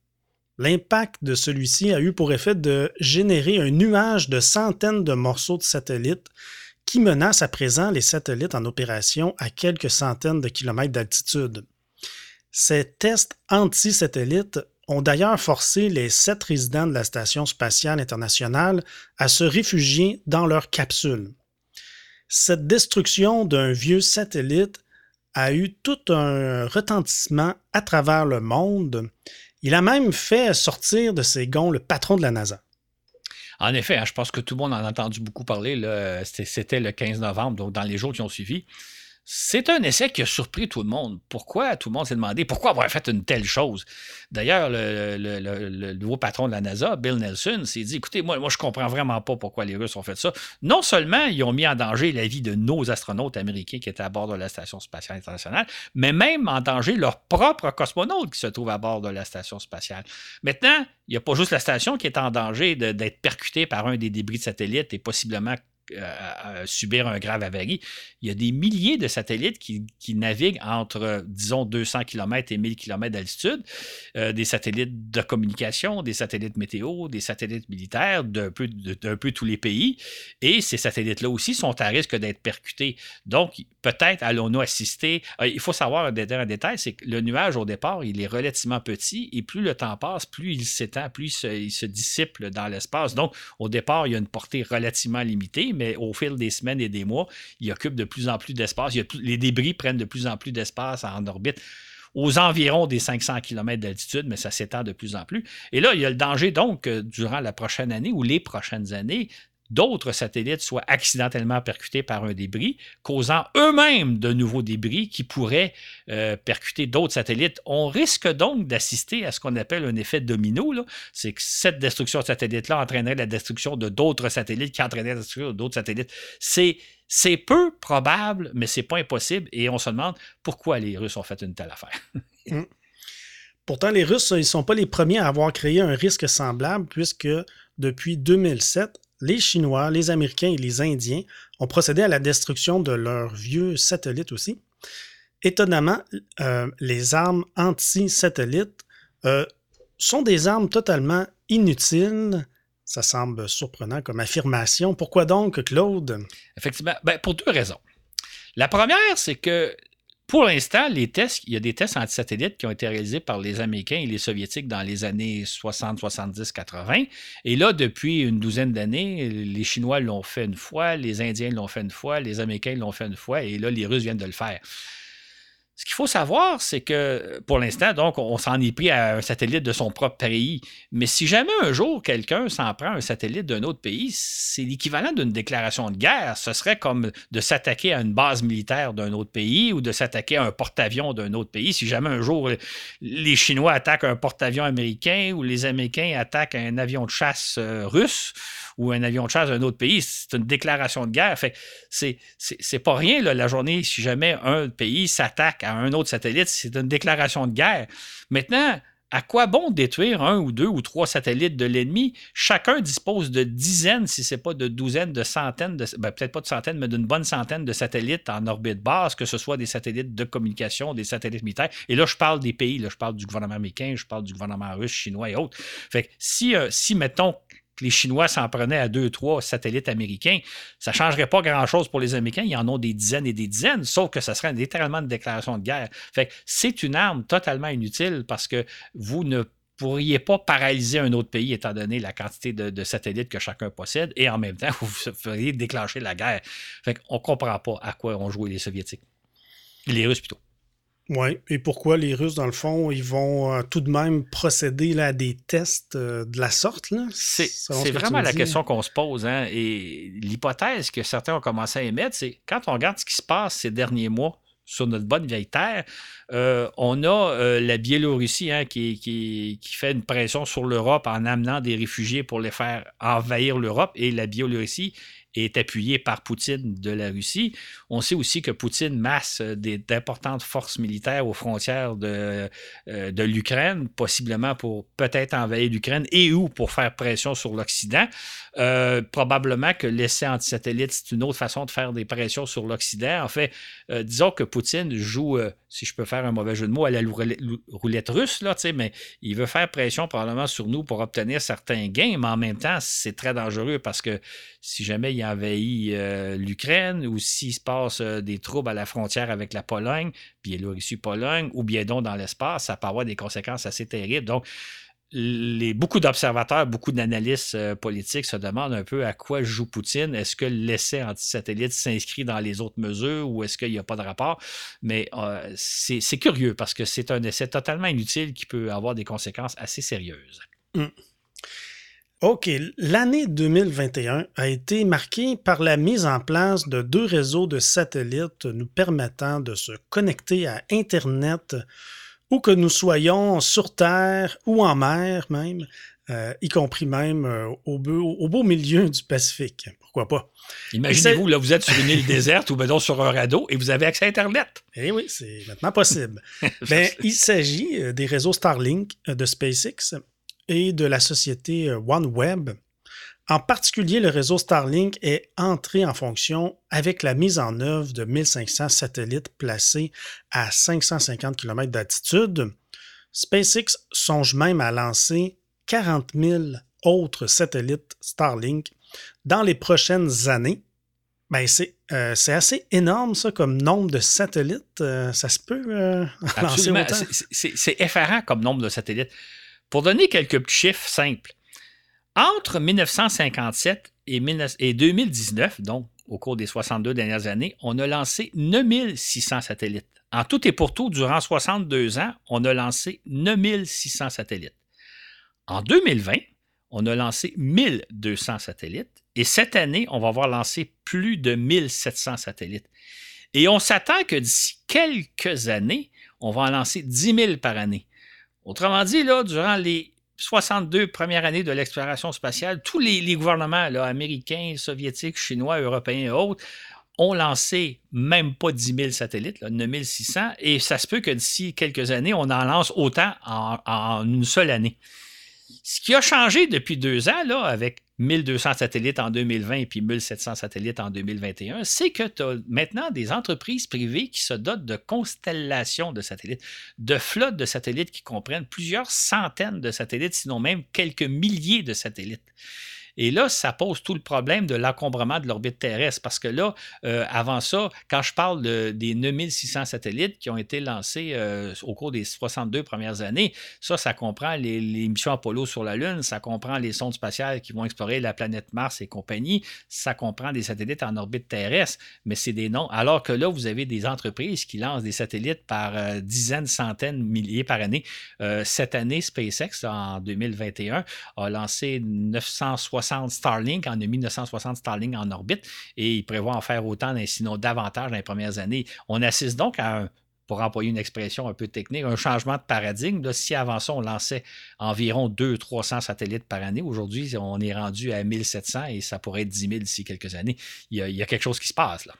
L'impact de celui-ci a eu pour effet de générer un nuage de centaines de morceaux de satellites qui menacent à présent les satellites en opération à quelques centaines de kilomètres d'altitude. Ces tests anti-satellites ont d'ailleurs forcé les sept résidents de la Station spatiale internationale à se réfugier dans leur capsule. Cette destruction d'un vieux satellite a eu tout un retentissement à travers le monde il a même fait sortir de ses gonds le patron de la NASA. En effet, hein, je pense que tout le monde en a entendu beaucoup parler. C'était le 15 novembre, donc dans les jours qui ont suivi. C'est un essai qui a surpris tout le monde. Pourquoi tout le monde s'est demandé pourquoi avoir fait une telle chose? D'ailleurs, le, nouveau patron de la NASA, Bill Nelson, s'est dit écoutez, moi, moi, je comprends vraiment pas pourquoi les Russes ont fait ça. Non seulement ils ont mis en danger la vie de nos astronautes américains qui étaient à bord de la Station spatiale internationale, mais même en danger leur propre cosmonaute qui se trouve à bord de la Station spatiale. Maintenant, il n'y a pas juste la station qui est en danger d'être percutée par un des débris de satellite et possiblement subir un grave avarie. Il y a des milliers de satellites qui, naviguent entre, disons, 200 km et 1000 km d'altitude, euh, des satellites de communication, des satellites météo, des satellites militaires d'un peu, peu tous les pays. Et ces satellites-là aussi sont à risque d'être percutés. Donc, peut-être allons-nous assister. Euh, il faut savoir un détail, c'est que le nuage, au départ, il est relativement petit et plus le temps passe, plus il s'étend, plus il se, dissipe dans l'espace. Donc, au départ, il y a une portée relativement limitée, mais au fil des semaines et des mois, il occupe de plus en plus d'espace. Les débris prennent de plus en plus d'espace en orbite aux environs des 500 km d'altitude, mais ça s'étend de plus en plus. Et là, il y a le danger donc, durant la prochaine année ou les prochaines années, d'autres satellites soient accidentellement percutés par un débris, causant eux-mêmes de nouveaux débris qui pourraient euh, percuter d'autres satellites. On risque donc d'assister à ce qu'on appelle un effet domino. C'est que cette destruction de satellite-là entraînerait la destruction de d'autres satellites qui entraînerait la destruction d'autres satellites. C'est c'est peu probable, mais c'est pas impossible. Et on se demande pourquoi les Russes ont fait une telle affaire. Mm. Pourtant, les Russes, ils ne sont pas les premiers à avoir créé un risque semblable, puisque depuis 2007, les Chinois, les Américains et les Indiens ont procédé à la destruction de leurs vieux satellites aussi. Étonnamment, euh, les armes anti-satellites euh, sont des armes totalement inutiles. Ça semble surprenant comme affirmation. Pourquoi donc, Claude? Effectivement, ben, pour deux raisons. La première, c'est que pour l'instant, les tests, il y a des tests anti-satellites qui ont été réalisés par les Américains et les Soviétiques dans les années 60, 70, 80. Et là, depuis une douzaine d'années, les Chinois l'ont fait une fois, les Indiens l'ont fait une fois, les Américains l'ont fait une fois, et là, les Russes viennent de le faire. Ce qu'il faut savoir, c'est que pour l'instant, donc, on s'en est pris à un satellite de son propre pays. Mais si jamais un jour quelqu'un s'en prend à un satellite d'un autre pays, c'est l'équivalent d'une déclaration de guerre. Ce serait comme de s'attaquer à une base militaire d'un autre pays ou de s'attaquer à un porte-avions d'un autre pays. Si jamais un jour les Chinois attaquent un porte-avions américain ou les Américains attaquent un avion de chasse euh, russe, ou un avion de chasse d'un autre pays, c'est une déclaration de guerre. Fait c'est, c'est, pas rien, la journée, si jamais un pays s'attaque à un autre satellite, c'est une déclaration de guerre. Maintenant, à quoi bon détruire un ou deux ou trois satellites de l'ennemi? Chacun dispose de dizaines, si ce n'est pas de douzaines, de centaines, ben, peut-être pas de centaines, mais d'une bonne centaine de satellites en orbite basse, que ce soit des satellites de communication, des satellites militaires. Et là, je parle des pays, là, je parle du gouvernement américain, je parle du gouvernement russe, chinois et autres. Fait si, euh, si mettons, les Chinois s'en prenaient à deux, trois satellites américains, ça ne changerait pas grand-chose pour les Américains. Ils en ont des dizaines et des dizaines, sauf que ça serait littéralement une déclaration de guerre. C'est une arme totalement inutile parce que vous ne pourriez pas paralyser un autre pays étant donné la quantité de, satellites que chacun possède et en même temps, vous feriez déclencher la guerre. Fait qu'on ne comprend pas à quoi ont joué les Soviétiques. Les Russes plutôt. Oui, et pourquoi les Russes, dans le fond, ils vont euh, tout de même procéder là, à des tests euh, de la sorte? C'est vraiment la question qu'on se pose. Hein? Et l'hypothèse que certains ont commencé à émettre, c'est quand on regarde ce qui se passe ces derniers mois sur notre bonne vieille terre, euh, on a la Biélorussie hein, qui, qui, qui, fait une pression sur l'Europe en amenant des réfugiés pour les faire envahir l'Europe. Et la Biélorussie est appuyé par Poutine de la Russie. On sait aussi que Poutine masse d'importantes forces militaires aux frontières de, euh, de l'Ukraine, possiblement pour peut-être envahir l'Ukraine et ou pour faire pression sur l'Occident. Euh, probablement que l'essai anti-satellite, c'est une autre façon de faire des pressions sur l'Occident. En fait, euh, disons que Poutine joue, si je peux faire un mauvais jeu de mots, à la roulette russe, là, mais il veut faire pression probablement sur nous pour obtenir certains gains, mais en même temps, c'est très dangereux parce que si jamais il envahit euh, l'Ukraine ou s'il se passe euh, des troubles à la frontière avec la Pologne, Biélorussie-Pologne, ou bien donc dans l'espace, ça peut avoir des conséquences assez terribles. Donc, les, beaucoup d'observateurs, beaucoup d'analystes euh, politiques se demandent un peu à quoi joue Poutine. Est-ce que l'essai anti-satellite s'inscrit dans les autres mesures ou est-ce qu'il n'y a pas de rapport? Mais c'est curieux parce que c'est un essai totalement inutile qui peut avoir des conséquences assez sérieuses. Hum. OK. L'année 2021 a été marquée par la mise en place de deux réseaux de satellites nous permettant de se connecter à Internet où que nous soyons sur Terre ou en mer même, euh, y compris même euh, au, beau, milieu du Pacifique. Pourquoi pas? Imaginez-vous, là, vous êtes sur une île déserte ou ben sur un radeau et vous avez accès à Internet. Eh oui, c'est maintenant possible. ben, il s'agit euh, des réseaux Starlink de SpaceX et de la société euh, OneWeb. En particulier, le réseau Starlink est entré en fonction avec la mise en œuvre de 1500 satellites placés à 550 km d'altitude. SpaceX songe même à lancer 40 000 autres satellites Starlink dans les prochaines années. Ben, euh, c'est assez énorme, ça, comme nombre de satellites. Euh, ça se peut lancer autant. C'est effarant comme nombre de satellites. Pour donner quelques chiffres simples, entre 1957 et 2019, donc au cours des 62 dernières années, on a lancé 9600 satellites. En tout et pour tout, durant 62 ans, on a lancé 9600 satellites. En 2020, on a lancé 1200 satellites Et cette année, on va avoir lancé plus de 1700 satellites. Et on s'attend que d'ici quelques années, on va en lancer 10 000 par année. Autrement dit, là, durant les 62 premières années de l'exploration spatiale, tous les, gouvernements américains, soviétiques, chinois, européens et autres ont lancé même pas 10 000 satellites, là, 9 600, et ça se peut que d'ici quelques années, on en lance autant en une seule année. Ce qui a changé depuis deux ans, là, avec 1200 satellites en 2020 et puis 1700 satellites en 2021, c'est que tu as maintenant des entreprises privées qui se dotent de constellations de satellites, de flottes de satellites qui comprennent plusieurs centaines de satellites, sinon même quelques milliers de satellites. Et là, ça pose tout le problème de l'encombrement de l'orbite terrestre parce que là, euh, avant ça, quand je parle des 9600 satellites qui ont été lancés euh, au cours des 62 premières années, ça, ça comprend les, missions Apollo sur la Lune, ça comprend les sondes spatiales qui vont explorer la planète Mars et compagnie, ça comprend des satellites en orbite terrestre, mais c'est des noms. Alors que là, vous avez des entreprises qui lancent des satellites par euh, dizaines, centaines, milliers par année. cette année, SpaceX, en 2021, a lancé 960 Starlink, en a mis 960 Starlink en orbite et il prévoit en faire autant, sinon davantage dans les premières années. On assiste donc à un, pour employer une expression un peu technique, un changement de paradigme. si avant ça, on lançait environ 200-300 satellites par année, aujourd'hui, on est rendu à 1700 et ça pourrait être 10 000 d'ici quelques années. Il y, a, quelque chose qui se passe là.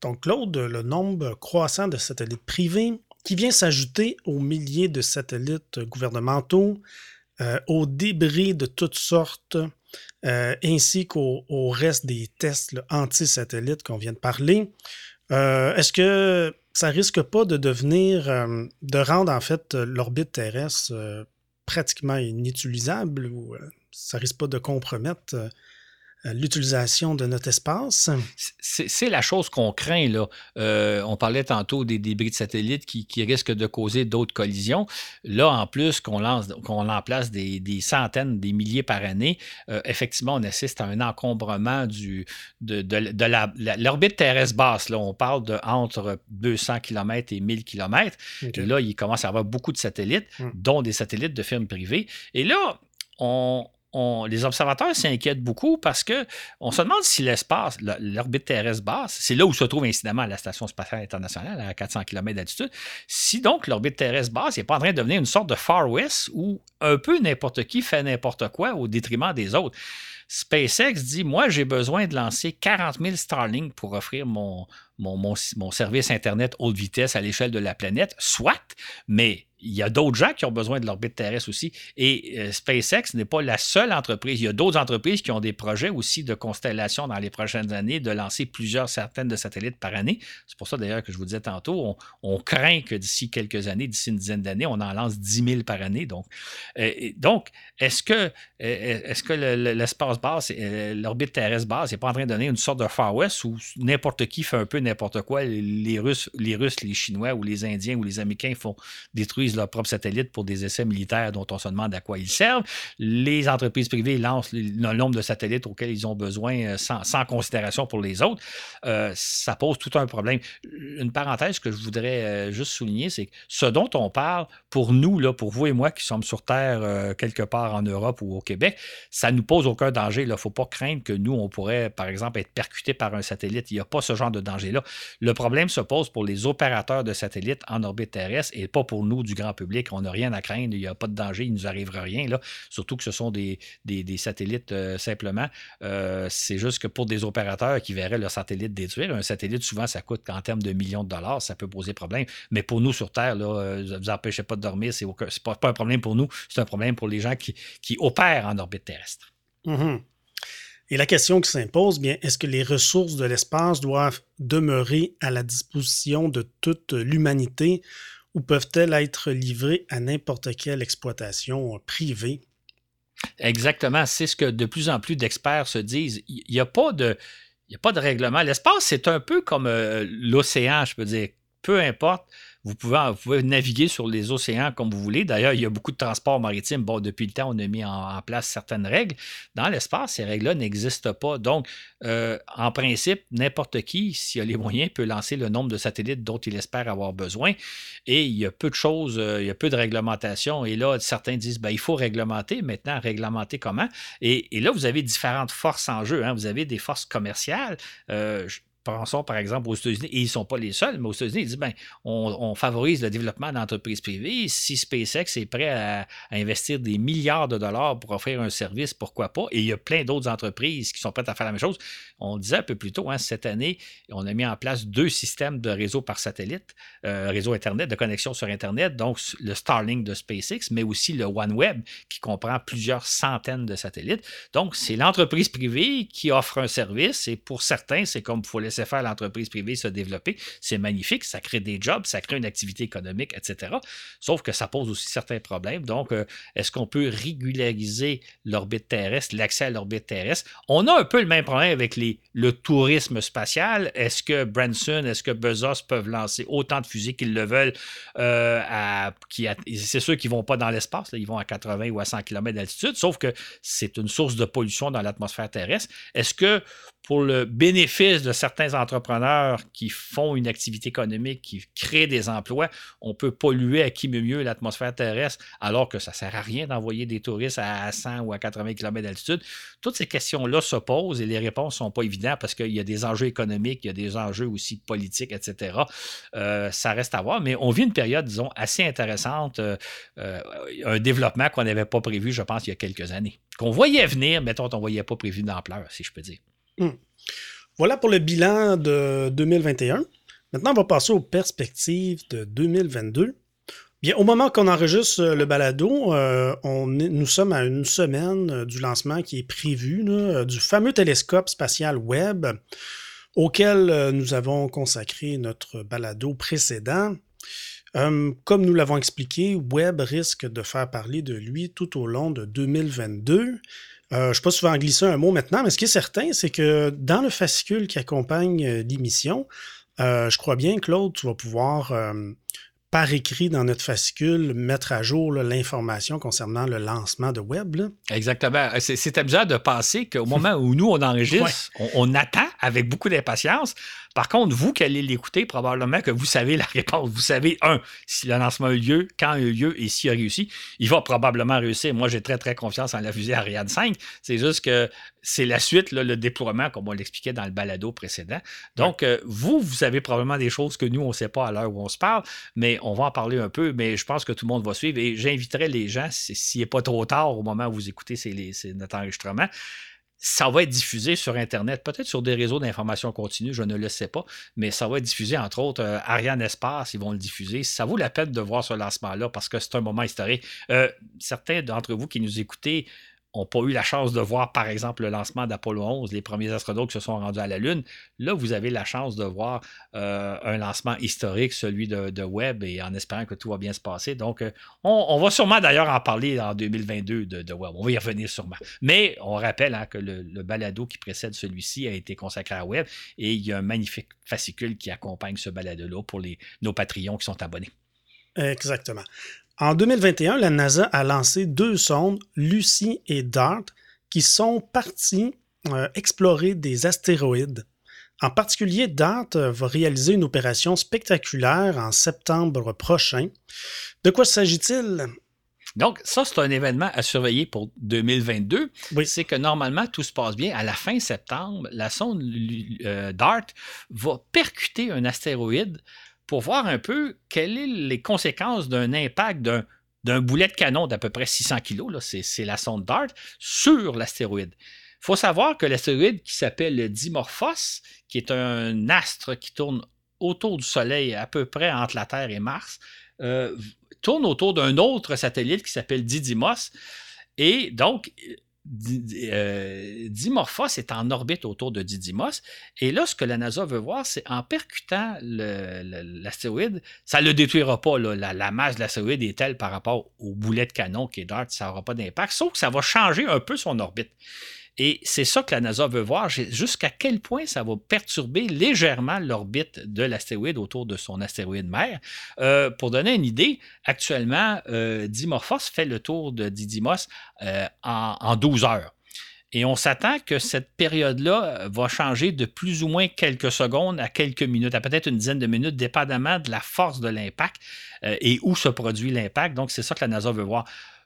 Donc, Claude, le nombre croissant de satellites privés qui vient s'ajouter aux milliers de satellites gouvernementaux, euh, aux débris de toutes sortes, euh, ainsi qu'au reste des tests anti-satellites qu'on vient de parler. Euh, est-ce que ça risque pas de devenir, euh, de rendre en fait l'orbite terrestre pratiquement inutilisable ou ça risque pas de compromettre l'utilisation de notre espace. C'est la chose qu'on craint. Là. Euh, on parlait tantôt des débris de satellites qui, risquent de causer d'autres collisions. Là, en plus, qu'on lance, qu'on en place des, centaines, des milliers par année, euh, effectivement, on assiste à un encombrement du, de, de, l'orbite terrestre basse. Là, on parle de entre 200 km et 1000 km. là, il commence à y avoir beaucoup de satellites, hmm. dont des satellites de firmes privées. Et là, on, les observateurs s'inquiètent beaucoup parce qu'on se demande si l'espace, l'orbite terrestre basse, c'est là où se trouve incidemment la Station spatiale internationale à 400 km d'altitude, si donc l'orbite terrestre basse n'est pas en train de devenir une sorte de Far West où un peu n'importe qui fait n'importe quoi au détriment des autres. SpaceX dit Moi, j'ai besoin de lancer 40 000 Starlink pour offrir mon service Internet haute vitesse à l'échelle de la planète, soit, mais il y a d'autres gens qui ont besoin de l'orbite terrestre aussi. Et euh, SpaceX n'est pas la seule entreprise. Il y a d'autres entreprises qui ont des projets aussi de constellation dans les prochaines années, de lancer plusieurs centaines de satellites par année. C'est pour ça d'ailleurs que je vous disais tantôt, on, craint que d'ici quelques années, d'ici une dizaine d'années, on en lance 10 000 par année. Donc, euh, donc est-ce que, euh, est-ce que l'espace basse, l'orbite terrestre basse n'est pas en train de donner une sorte de Far West où n'importe qui fait un peu n'importe quoi? Les Russes, les Russes, les Chinois ou les Indiens ou les Américains font détruire leurs propres satellites pour des essais militaires dont on se demande à quoi ils servent. Les entreprises privées lancent le nombre de satellites auxquels ils ont besoin euh, sans, considération pour les autres. Euh, ça pose tout un problème. Une parenthèse que je voudrais euh, juste souligner, c'est que ce dont on parle, pour nous, là, pour vous et moi qui sommes sur Terre quelque part en Europe ou au Québec, ça ne nous pose aucun danger. Il ne faut pas craindre que nous, on pourrait, par exemple, être percuté par un satellite. Il n'y a pas ce genre de danger-là. Le problème se pose pour les opérateurs de satellites en orbite terrestre et pas pour nous du grand public. On n'a rien à craindre, il n'y a pas de danger, il ne nous arrivera rien. Surtout que ce sont des, satellites euh, simplement. Euh, c'est juste que pour des opérateurs qui verraient leur satellite détruire, un satellite, souvent, ça coûte en termes de millions de dollars, ça peut poser problème. Mais pour nous sur Terre, là, euh, vous empêchez pas de dormir, ce n'est pas, un problème pour nous, c'est un problème pour les gens qui, qui opèrent en orbite terrestre. Mm-hmm. Et la question qui s'impose, bien, est-ce que les ressources de l'espace doivent demeurer à la disposition de toute l'humanité? Ou peuvent-elles être livrées à n'importe quelle exploitation privée? Exactement, c'est ce que de plus en plus d'experts se disent. Il n'y a pas de... a pas de règlement. L'espace, c'est un peu comme euh, l'océan, je peux dire. Peu importe Vous pouvez, naviguer sur les océans comme vous voulez. D'ailleurs, il y a beaucoup de transports maritimes. Bon, depuis le temps, on a mis en, place certaines règles. Dans l'espace, ces règles-là n'existent pas. Donc, euh, en principe, n'importe qui, s'il a les moyens, peut lancer le nombre de satellites dont il espère avoir besoin. Et il y a peu de choses, euh, il y a peu de réglementation. Et là, certains disent, ben, il faut réglementer. Maintenant, réglementer comment? Et, là, vous avez différentes forces en jeu. Hein. Vous avez des forces commerciales. Euh, Pensons par exemple aux États-Unis, et ils ne sont pas les seuls, mais aux États-Unis, ils disent ben, on, favorise le développement d'entreprises privées. Si SpaceX est prêt à, investir des milliards de dollars pour offrir un service, pourquoi pas? Et il y a plein d'autres entreprises qui sont prêtes à faire la même chose. On disait un peu plus tôt, hein, cette année, on a mis en place deux systèmes de réseau par satellite, euh, réseau Internet, de connexion sur Internet, donc le Starlink de SpaceX, mais aussi le OneWeb qui comprend plusieurs centaines de satellites. Donc, c'est l'entreprise privée qui offre un service et pour certains, c'est comme pour les faire l'entreprise privée se développer. C'est magnifique, ça crée des jobs, ça crée une activité économique, etc. Sauf que ça pose aussi certains problèmes. Donc, euh, est-ce qu'on peut régulariser l'orbite terrestre, l'accès à l'orbite terrestre? On a un peu le même problème avec les, le tourisme spatial. Est-ce que Branson, est-ce que Bezos peuvent lancer autant de fusées qu'ils le veulent? Euh, c'est ceux qui ne vont pas dans l'espace, ils vont à 80 ou à 100 km d'altitude, sauf que c'est une source de pollution dans l'atmosphère terrestre. Est-ce que pour le bénéfice de certains entrepreneurs qui font une activité économique, qui créent des emplois, on peut polluer à qui mieux mieux l'atmosphère terrestre alors que ça ne sert à rien d'envoyer des touristes à 100 ou à 80 km d'altitude. Toutes ces questions-là se posent et les réponses ne sont pas évidentes parce qu'il y a des enjeux économiques, il y a des enjeux aussi politiques, etc. Euh, ça reste à voir, mais on vit une période, disons, assez intéressante, euh, euh, un développement qu'on n'avait pas prévu, je pense, il y a quelques années. Qu'on voyait venir, mettons, on ne voyait pas prévu d'ampleur, si je peux dire. Hmm. Voilà pour le bilan de 2021. Maintenant, on va passer aux perspectives de 2022. Bien, au moment qu'on enregistre le balado, euh, nous sommes à une semaine euh, du lancement qui est prévu euh, du fameux télescope spatial Webb auquel nous avons consacré notre balado précédent. comme nous l'avons expliqué, Webb risque de faire parler de lui tout au long de 2022. Euh, je ne sais pas si tu vas en glisser un mot maintenant, mais ce qui est certain, c'est que dans le fascicule qui accompagne euh, l'émission, euh, je crois bien, Claude, tu vas pouvoir, par écrit dans notre fascicule, mettre à jour l'information concernant le lancement de Web. Exactement. C'est amusant de penser qu'au moment où nous, on enregistre, on, attend avec beaucoup d'impatience par contre, vous qui allez l'écouter, probablement que vous savez la réponse. Vous savez, un, si le lancement a eu lieu, quand il a eu lieu et s'il a réussi. Il va probablement réussir. Moi, j'ai très, très confiance en la fusée Ariane 5. C'est juste que c'est la suite, le déploiement, comme on l'expliquait dans le balado précédent. Donc, euh, vous, vous savez probablement des choses que nous, on ne sait pas à l'heure où on se parle, mais on va en parler un peu. Mais je pense que tout le monde va suivre et j'inviterai les gens, s'il n'est pas trop tard au moment où vous écoutez notre enregistrement, ça va être diffusé sur Internet, peut-être sur des réseaux d'information continue, je ne le sais pas, mais ça va être diffusé, entre autres, euh, Ariane Espace, ils vont le diffuser. Ça vaut la peine de voir ce lancement-là parce que c'est un moment historique. Euh, certains d'entre vous qui nous écoutez n'ont pas eu la chance de voir, par exemple, le lancement d'Apollo 11, les premiers astronautes qui se sont rendus à la Lune. Là, vous avez la chance de voir euh, un lancement historique, celui de, Webb, et en espérant que tout va bien se passer. Donc, euh, on, va sûrement d'ailleurs en parler en 2022 de, Webb. On va y revenir sûrement. Mais on rappelle hein, que le, balado qui précède celui-ci a été consacré à Webb, et il y a un magnifique fascicule qui accompagne ce balado-là pour nos Patreons qui sont abonnés. Exactement. En 2021, la NASA a lancé deux sondes, Lucy et Dart, qui sont parties euh, explorer des astéroïdes. En particulier, Dart euh, va réaliser une opération spectaculaire en septembre prochain. De quoi s'agit-il? Donc, ça, c'est un événement à surveiller pour 2022. Oui. C'est que normalement, tout se passe bien. À la fin septembre, la sonde euh, DART va percuter un astéroïde pour voir un peu quelles sont les conséquences d'un impact d'un boulet de canon d'à peu près 600 kg, c'est la sonde DART, sur l'astéroïde. Il faut savoir que l'astéroïde qui s'appelle Dimorphos, qui est un astre qui tourne autour du Soleil à peu près entre la Terre et Mars, euh, tourne autour d'un autre satellite qui s'appelle Didymos. Et donc, euh, Dimorphos est en orbite autour de Didymos. Et là, ce que la NASA veut voir, c'est en percutant l'astéroïde, ça ne le détruira pas. la, masse de l'astéroïde est telle par rapport au boulet de canon qui est DART, ça n'aura pas d'impact, sauf que ça va changer un peu son orbite. Et c'est ça que la NASA veut voir, jusqu'à quel point ça va perturber légèrement l'orbite de l'astéroïde autour de son astéroïde mère. Euh, pour donner une idée, actuellement, euh, Dimorphos fait le tour de Didymos euh, en, en 12 heures. Et on s'attend que cette période-là va changer de plus ou moins quelques secondes à quelques minutes, à peut-être une dizaine de minutes, dépendamment de la force de l'impact et où se produit l'impact. Donc, c'est ça que la NASA veut voir.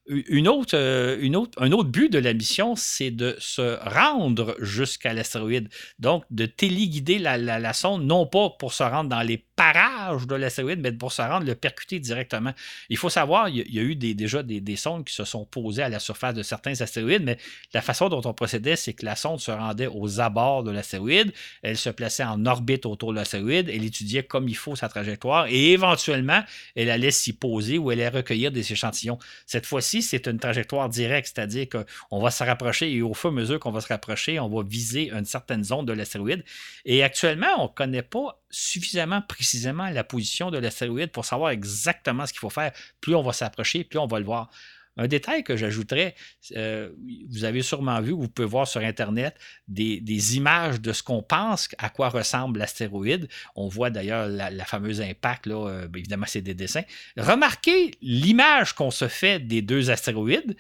Une autre, euh, une autre, un autre but de la mission, c'est de se rendre jusqu'à l'astéroïde. Donc, de téléguider la, la, sonde, non pas pour se rendre dans les parages de l'astéroïde, mais pour se rendre, le percuter directement. Il faut savoir, il y a, eu déjà des, sondes qui se sont posées à la surface de certains astéroïdes, mais la façon dont on procédait, c'est que la sonde se rendait aux abords de l'astéroïde, elle se plaçait en orbite autour de l'astéroïde, elle étudiait comme il faut sa trajectoire et éventuellement, elle allait s'y poser ou elle allait recueillir des échantillons. Cette fois-ci, c'est une trajectoire directe, c'est-à-dire qu'on va se rapprocher et au fur et à mesure qu'on va se rapprocher, on va viser une certaine zone de l'astéroïde. Et actuellement, on ne connaît pas suffisamment précisément la position de l'astéroïde pour savoir exactement ce qu'il faut faire. Plus on va s'approcher, plus on va le voir. Un détail que j'ajouterais, euh, vous avez sûrement vu, vous pouvez voir sur Internet des, images de ce qu'on pense à quoi ressemble l'astéroïde. On voit d'ailleurs la, fameuse impact, là, euh, ben, évidemment, c'est des dessins. Remarquez l'image qu'on se fait des deux astéroïdes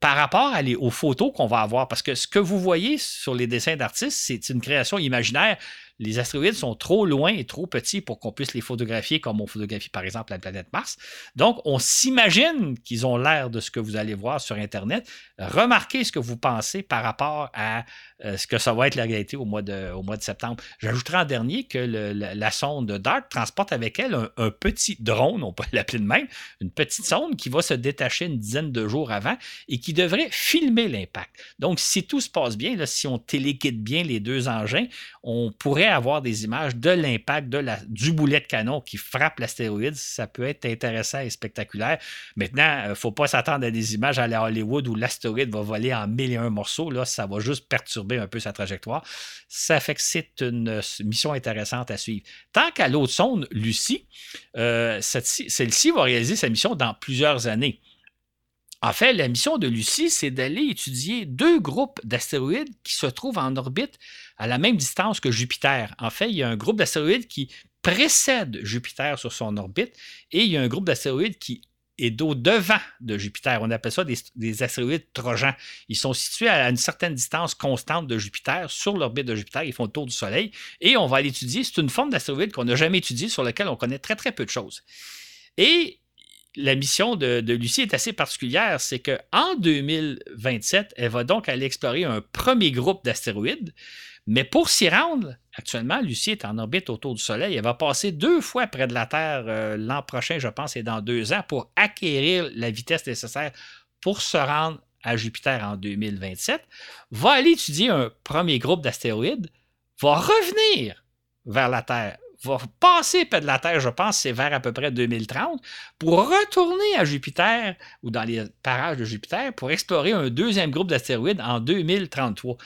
par rapport aux photos qu'on va avoir, parce que ce que vous voyez sur les dessins d'artistes, c'est une création imaginaire les astéroïdes sont trop loin et trop petits pour qu'on puisse les photographier comme on photographie par exemple la planète Mars. Donc, on s'imagine qu'ils ont l'air de ce que vous allez voir sur Internet. Remarquez ce que vous pensez par rapport à euh, ce que ça va être la réalité au mois de, au septembre. J'ajouterai en dernier que la, sonde DART transporte avec elle un, petit drone, on peut l'appeler de même, une petite sonde qui va se détacher une dizaine de jours avant et qui devrait filmer l'impact. Donc, si tout se passe bien, si on téléguide bien les deux engins, on pourrait avoir des images de l'impact du boulet de canon qui frappe l'astéroïde. Ça peut être intéressant et spectaculaire. Maintenant, il ne faut pas s'attendre à des images à la Hollywood où l'astéroïde va voler en mille et un morceaux. Là, ça va juste perturber un peu sa trajectoire. Ça fait que c'est une mission intéressante à suivre. Tant qu'à l'autre sonde, Lucie, euh, celle-ci va réaliser sa mission dans plusieurs années. En fait, la mission de Lucie, c'est d'aller étudier deux groupes d'astéroïdes qui se trouvent en orbite à la même distance que Jupiter. En fait, il y a un groupe d'astéroïdes qui précède Jupiter sur son orbite et il y a un groupe d'astéroïdes qui est au-devant de Jupiter. On appelle ça des, astéroïdes trojans. Ils sont situés à une certaine distance constante de Jupiter, sur l'orbite de Jupiter. Ils font le tour du Soleil. Et on va l'étudier. C'est une forme d'astéroïde qu'on n'a jamais étudiée, sur laquelle on connaît très, très peu de choses. Et la mission de, Lucie est assez particulière, c'est qu'en 2027, elle va donc aller explorer un premier groupe d'astéroïdes, mais pour s'y rendre, actuellement, Lucie est en orbite autour du Soleil. Elle va passer deux fois près de la Terre euh, l'an prochain, je pense, et dans deux ans, pour acquérir la vitesse nécessaire pour se rendre à Jupiter en 2027, va aller étudier un premier groupe d'astéroïdes, va revenir vers la Terre va passer près de la Terre, je pense, c'est vers à peu près 2030, pour retourner à Jupiter ou dans les parages de Jupiter pour explorer un deuxième groupe d'astéroïdes en 2033.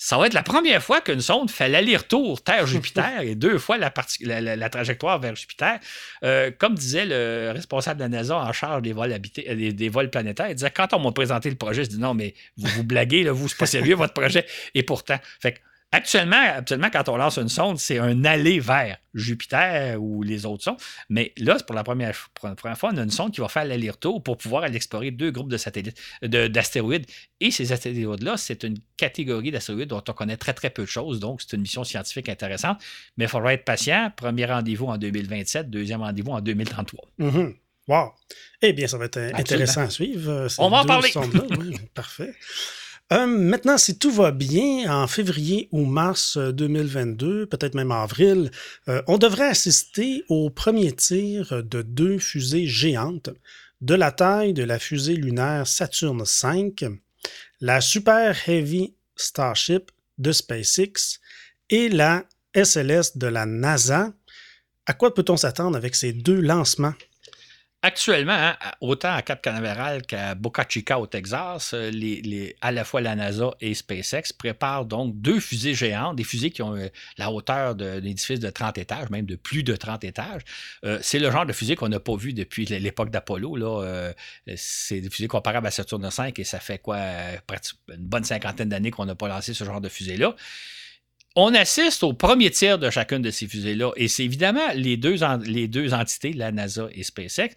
Ça va être la première fois qu'une sonde fait l'aller-retour Terre-Jupiter et deux fois la, trajectoire vers Jupiter. Euh, comme disait le responsable de la NASA en charge des vols, habités, euh, des, vols planétaires, il disait quand on m'a présenté le projet, je dis non, mais vous vous blaguez, là, vous, c'est pas sérieux votre projet. Et pourtant, fait Actuellement, actuellement, quand on lance une sonde, c'est un aller vers Jupiter ou les autres sondes. Mais là, c'est pour la première, fois, on a une sonde qui va faire l'aller-retour pour pouvoir aller explorer deux groupes de satellites, d'astéroïdes. Et ces astéroïdes-là, c'est une catégorie d'astéroïdes dont on connaît très, très peu de choses. Donc, c'est une mission scientifique intéressante. Mais il faudra être patient. Premier rendez-vous en 2027, deuxième rendez-vous en 2033. Mm-hmm. Wow! Eh bien, ça va être intéressant à suivre. Euh, on va en parler. parfait. Euh, maintenant, si tout va bien, en février ou mars 2022, euh, peut-être même avril, euh, on devrait assister au premier tir de deux fusées géantes de la taille de la fusée lunaire Saturn V, la Super Heavy Starship de SpaceX et la SLS de la NASA. À quoi peut-on s'attendre avec ces deux lancements? Actuellement, hein, autant à Cap Canaveral qu'à Boca Chica au Texas, euh, à la fois la NASA et SpaceX préparent donc deux fusées géantes, des fusées qui ont euh, la hauteur d'un édifice de 30 étages, même de plus de 30 étages. Euh, c'est le genre de fusée qu'on n'a pas vu depuis l'époque d'Apollo. c'est des fusées comparables à Saturne V et ça fait quoi, une bonne cinquantaine d'années qu'on n'a pas lancé ce genre de fusée-là. On assiste au premier tir de chacune de ces fusées-là. Et c'est évidemment les deux, entités, la NASA et SpaceX,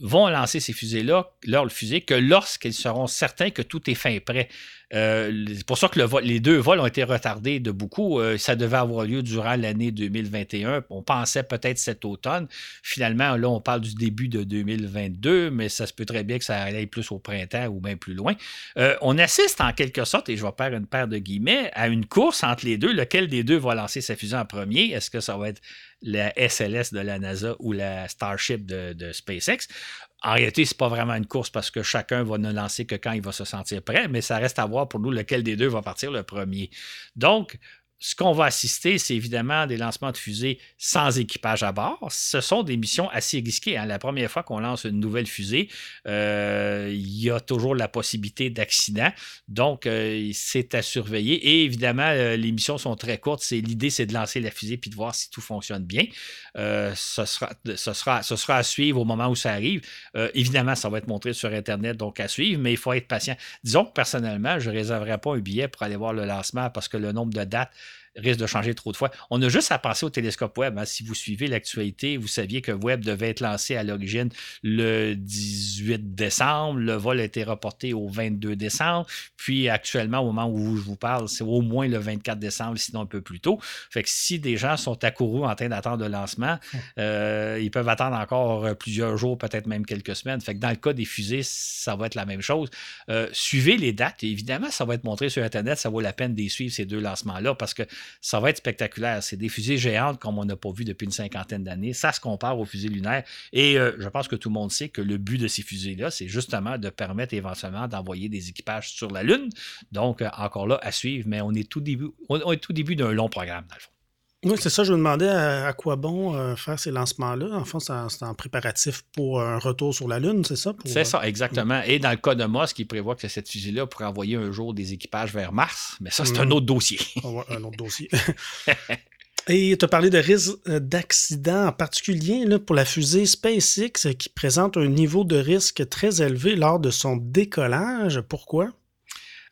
vont lancer ces fusées-là, leurs fusées, que lorsqu'ils seront certains que tout est fin prêt. Euh, c'est pour ça que les deux vols ont été retardés de beaucoup. Euh, ça devait avoir lieu durant l'année 2021. On pensait peut-être cet automne. Finalement, là, on parle du début de 2022, mais ça se peut très bien que ça aille plus au printemps ou même plus loin. Euh, on assiste en quelque sorte, et je vais faire une paire de guillemets, à une course entre les deux. Lequel des deux va lancer sa fusée en premier? Est-ce que ça va être la SLS de la NASA ou la Starship de SpaceX? En réalité, ce n'est pas vraiment une course parce que chacun va ne lancer que quand il va se sentir prêt, mais ça reste à voir pour nous lequel des deux va partir le premier. Donc, ce qu'on va assister, c'est évidemment des lancements de fusées sans équipage à bord. Ce sont des missions assez risquées. Hein. La première fois qu'on lance une nouvelle fusée, euh, il y a toujours la possibilité d'accident. Donc, euh, c'est à surveiller. Et évidemment, euh, les missions sont très courtes. l'idée, c'est de lancer la fusée puis de voir si tout fonctionne bien. ce, sera, ce, sera, ce sera à suivre au moment où ça arrive. évidemment, ça va être montré sur Internet, donc à suivre, mais il faut être patient. Disons que personnellement, je ne réserverai pas un billet pour aller voir le lancement parce que le nombre de dates risque de changer trop de fois. On a juste à penser au télescope Webb. Hein. Si vous suivez l'actualité, vous saviez que Webb devait être lancé à l'origine le 18 décembre. Le vol a été reporté au 22 décembre. Puis actuellement, au moment où je vous parle, c'est au moins le 24 décembre, sinon un peu plus tôt. Fait que si des gens sont accourus en train d'attendre le lancement, euh, ils peuvent attendre encore plusieurs jours, peut-être même quelques semaines. Fait que dans le cas des fusées, ça va être la même chose. Euh, suivez les dates. évidemment, ça va être montré sur Internet. Ça vaut la peine de suivre ces deux lancements-là parce que ça va être spectaculaire. C'est des fusées géantes comme on n'a pas vu depuis une cinquantaine d'années. Ça se compare aux fusées lunaires. Et euh, je pense que tout le monde sait que le but de ces fusées-là, c'est justement de permettre éventuellement d'envoyer des équipages sur la Lune. Donc, euh, encore là, à suivre, mais on est tout début, on tout début d'un long programme, dans le fond. Oui, c'est ça. Je me demandais à, quoi bon euh, faire ces lancements-là. En fait, c'est en préparatif pour un retour sur la Lune, c'est ça? C'est ça, exactement. Et dans le cas de Musk, il prévoit que cette fusée-là pourrait envoyer un jour des équipages vers Mars. Mais ça, c'est un mm. autre dossier. un autre dossier. Et tu as parlé de risque euh, d'accident en particulier là, pour la fusée SpaceX qui présente un niveau de risque très élevé lors de son décollage. Pourquoi?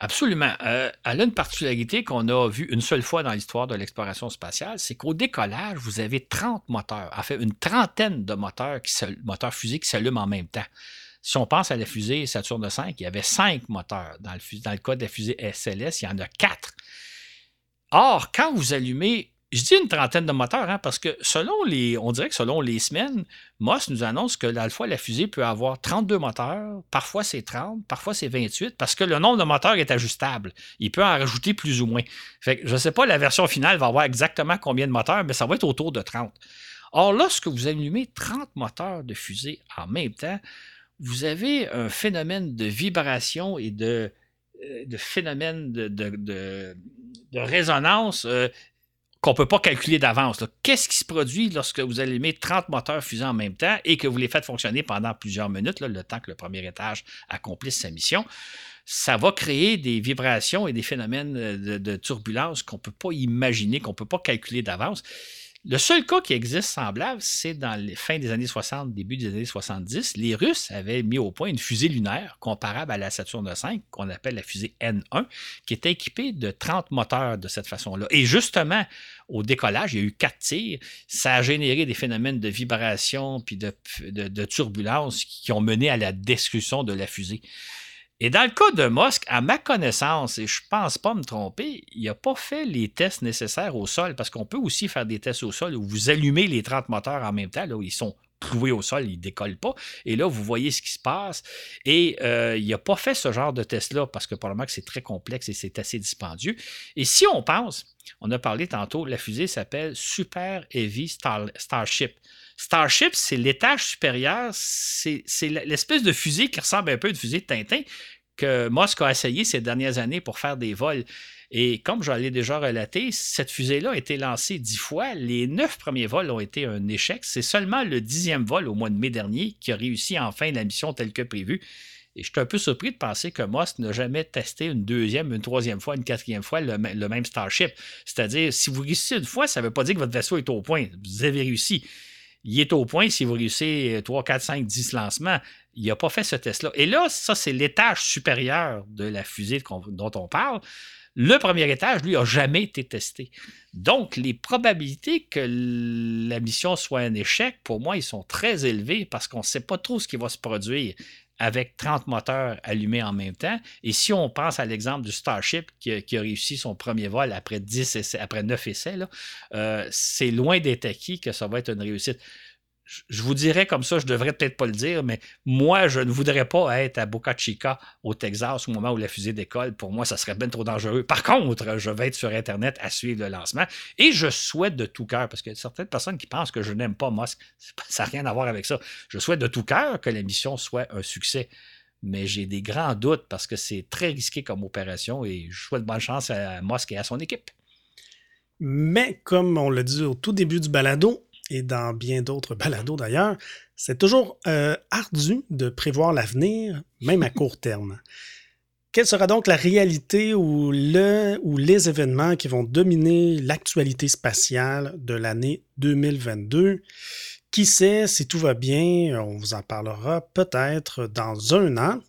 Absolument. Euh, elle a une particularité qu'on a vue une seule fois dans l'histoire de l'exploration spatiale, c'est qu'au décollage, vous avez 30 moteurs, en fait une trentaine de moteurs, qui moteurs fusées qui s'allument en même temps. Si on pense à la fusée Saturne V, il y avait cinq moteurs. Dans le, dans le cas de la fusée SLS, il y en a quatre. Or, quand vous allumez je dis une trentaine de moteurs, hein, parce que selon les, on dirait que selon les semaines, Moss nous annonce que la fusée peut avoir 32 moteurs, parfois c'est 30, parfois c'est 28, parce que le nombre de moteurs est ajustable. Il peut en rajouter plus ou moins. Fait je ne sais pas, la version finale va avoir exactement combien de moteurs, mais ça va être autour de 30. Or, lorsque vous allumez 30 moteurs de fusée en même temps, vous avez un phénomène de vibration et de, euh, phénomène de, de, résonance euh, qu'on ne peut pas calculer d'avance. Qu'est-ce qui se produit lorsque vous allumez 30 moteurs fusés en même temps et que vous les faites fonctionner pendant plusieurs minutes, le temps que le premier étage accomplisse sa mission? Ça va créer des vibrations et des phénomènes de, de turbulence qu'on ne peut pas imaginer, qu'on ne peut pas calculer d'avance. Le seul cas qui existe semblable, c'est dans les fins des années 60, début des années 70. Les Russes avaient mis au point une fusée lunaire comparable à la Saturne V, qu'on appelle la fusée N1, qui était équipée de 30 moteurs de cette façon-là. Et justement, au décollage, il y a eu quatre tirs. Ça a généré des phénomènes de vibration puis de, de, de turbulence qui ont mené à la destruction de la fusée. Et dans le cas de Musk, à ma connaissance, et je ne pense pas me tromper, il n'a pas fait les tests nécessaires au sol, parce qu'on peut aussi faire des tests au sol où vous allumez les 30 moteurs en même temps, là où ils sont cloués au sol, ils ne décollent pas. Et là, vous voyez ce qui se passe. Et euh, il n'a pas fait ce genre de test-là, parce que probablement que c'est très complexe et c'est assez dispendieux. Et si on pense, on a parlé tantôt, la fusée s'appelle Super Heavy Starship. Starship, c'est l'étage supérieur, c'est l'espèce de fusée qui ressemble un peu à une fusée de Tintin que Musk a essayé ces dernières années pour faire des vols. Et comme je l'ai déjà relaté, cette fusée-là a été lancée dix fois. Les neuf premiers vols ont été un échec. C'est seulement le dixième vol au mois de mai dernier qui a réussi enfin la mission telle que prévue. Et je suis un peu surpris de penser que Moss n'a jamais testé une deuxième, une troisième fois, une quatrième fois le, même Starship. C'est-à-dire, si vous réussissez une fois, ça ne veut pas dire que votre vaisseau est au point. Vous avez réussi. Il est au point si vous réussissez 3, 4, 5, 10 lancements. Il n'a pas fait ce test-là. Et là, ça, c'est l'étage supérieur de la fusée dont on parle. Le premier étage, lui, n'a jamais été testé. Donc, les probabilités que la mission soit un échec, pour moi, ils sont très élevés parce qu'on ne sait pas trop ce qui va se produire avec 30 moteurs allumés en même temps. Et si on pense à l'exemple du Starship qui a, réussi son premier vol après, 10 après 9 essais, euh, c'est loin d'être acquis que ça va être une réussite je vous dirais comme ça, je devrais peut-être pas le dire, mais moi, je ne voudrais pas être à Boca Chica, au Texas, au moment où la fusée décolle. Pour moi, ça serait bien trop dangereux. Par contre, je vais être sur Internet à suivre le lancement et je souhaite de tout cœur, parce qu'il y a certaines personnes qui pensent que je n'aime pas Musk. Ça n'a rien à voir avec ça. Je souhaite de tout cœur que la mission soit un succès. Mais j'ai des grands doutes parce que c'est très risqué comme opération et je souhaite bonne chance à Musk et à son équipe. Mais comme on l'a dit au tout début du balado, et dans bien d'autres balados d'ailleurs, c'est toujours euh, ardu de prévoir l'avenir, même à court terme. Quelle sera donc la réalité ou, le, ou les événements qui vont dominer l'actualité spatiale de l'année 2022? Qui sait, si tout va bien, on vous en parlera peut-être dans un an.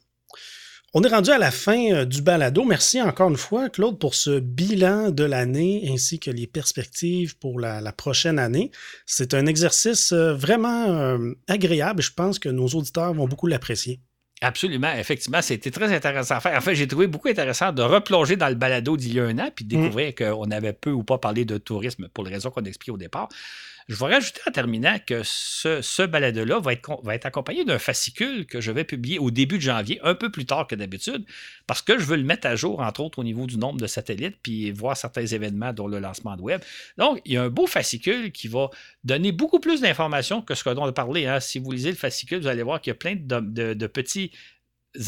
On est rendu à la fin euh, du balado. Merci encore une fois, Claude, pour ce bilan de l'année ainsi que les perspectives pour la, prochaine année. C'est un exercice euh, vraiment euh, agréable. Je pense que nos auditeurs vont beaucoup l'apprécier. Absolument, effectivement, c'était très intéressant à faire. En fait, j'ai trouvé beaucoup intéressant de replonger dans le balado d'il y a un an puis de découvrir mm. qu'on avait peu ou pas parlé de tourisme pour les raisons qu'on explique au départ. Je vais rajouter en terminant que ce, balado-là va être, accompagné d'un fascicule que je vais publier au début de janvier, un peu plus tard que d'habitude, parce que je veux le mettre à jour, entre autres au niveau du nombre de satellites, puis voir certains événements, dont le lancement de web. Donc, il y a un beau fascicule qui va donner beaucoup plus d'informations que ce dont on a parlé. Hein. Si vous lisez le fascicule, vous allez voir qu'il y a plein de petits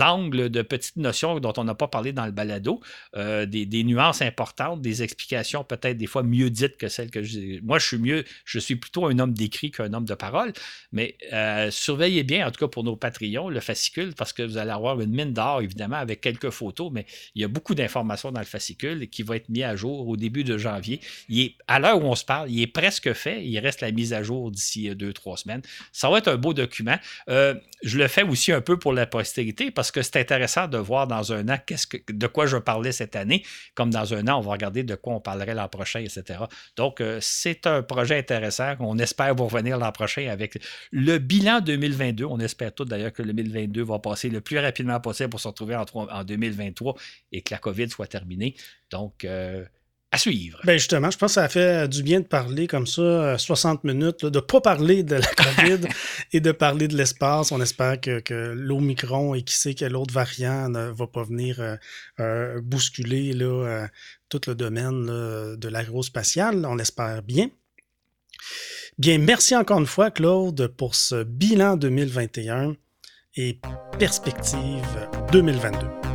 angles de petites notions dont on n'a pas parlé dans le balado, euh, des, nuances importantes, des explications peut-être des fois mieux dites que celles que je... Moi, je suis mieux, je suis plutôt un homme d'écrit qu'un homme de parole, mais euh, surveillez bien, en tout cas pour nos Patreons, le fascicule, parce que vous allez avoir une mine d'or, évidemment, avec quelques photos, mais il y a beaucoup d'informations dans le fascicule qui va être mis à jour au début de janvier. Il est, à l'heure où on se parle, il est presque fait, il reste la mise à jour d'ici deux, trois semaines. Ça va être un beau document. Euh, je le fais aussi un peu pour la postérité, parce que c'est intéressant de voir dans un an que, de quoi je parlais cette année, comme dans un an, on va regarder de quoi on parlerait l'an prochain, etc. Donc, euh, c'est un projet intéressant. On espère vous revenir l'an prochain avec le bilan 2022. On espère tout d'ailleurs que le 2022 va passer le plus rapidement possible pour se retrouver en, en 2023 et que la COVID soit terminée. Donc, euh, à suivre. Ben justement, je pense que ça fait du bien de parler comme ça, 60 euh, minutes, de ne pas parler de la COVID et de parler de l'espace. On espère que, que l'Omicron et qui sait quel autre variant ne va pas venir euh, euh, bousculer là, tout le domaine de l'aérospatial. On espère bien. Bien, merci encore une fois, Claude, pour ce bilan 2021 et perspective 2022.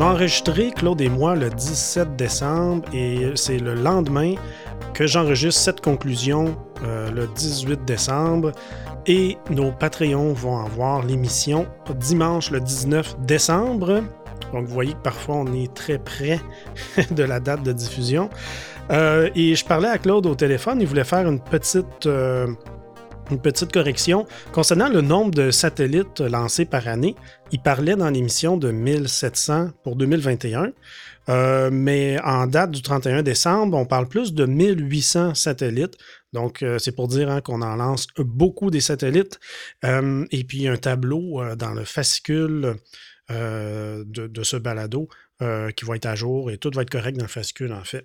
On enregistré, Claude et moi, le 17 décembre et c'est le lendemain que j'enregistre cette conclusion euh, le 18 décembre. Et nos Patreons vont avoir l'émission dimanche le 19 décembre. Donc vous voyez que parfois on est très près de la date de diffusion. Euh, et je parlais à Claude au téléphone, il voulait faire une petite... Euh, une petite correction. Concernant le nombre de satellites lancés par année, il parlait dans l'émission de 1700 pour 2021. Euh, mais en date du 31 décembre, on parle plus de 1800 satellites. Donc, euh, c'est pour dire hein, qu'on en lance beaucoup des satellites. Euh, et puis, un tableau dans le fascicule de, de, ce balado qui va être à jour et tout va être correct dans le fascicule, en fait.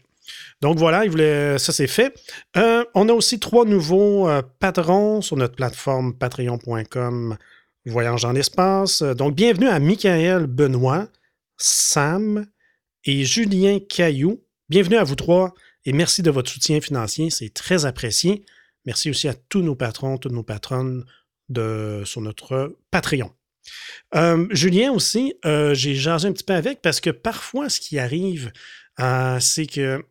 Donc voilà, ça c'est fait. Euh, on a aussi trois nouveaux euh, patrons sur notre plateforme patreon.com Voyage dans l'espace. Donc bienvenue à Michael Benoît, Sam et Julien Caillou. Bienvenue à vous trois et merci de votre soutien financier, c'est très apprécié. Merci aussi à tous nos patrons, toutes nos patronnes de, sur notre Patreon. Euh, Julien aussi, j'ai jasé un petit peu avec parce que parfois, ce qui arrive, c'est que,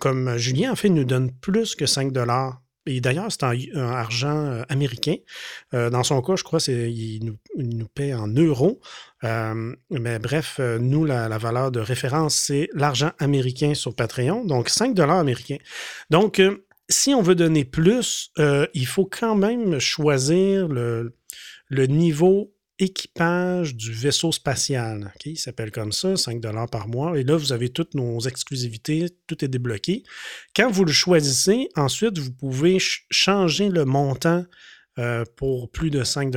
comme Julien, en fait, nous donne plus que 5 dollars. Et d'ailleurs, c'est en, argent américain. dans son cas, je crois qu'il nous, nous, paie en euros. mais bref, nous, la, valeur de référence, c'est l'argent américain sur Patreon, donc 5 dollars américains. Donc, si on veut donner plus, il faut quand même choisir le niveau équipage du vaisseau spatial. Il s'appelle comme ça, 5 par mois. Et là, vous avez toutes nos exclusivités, tout est débloqué. Quand vous le choisissez, ensuite, vous pouvez changer le montant euh, pour plus de 5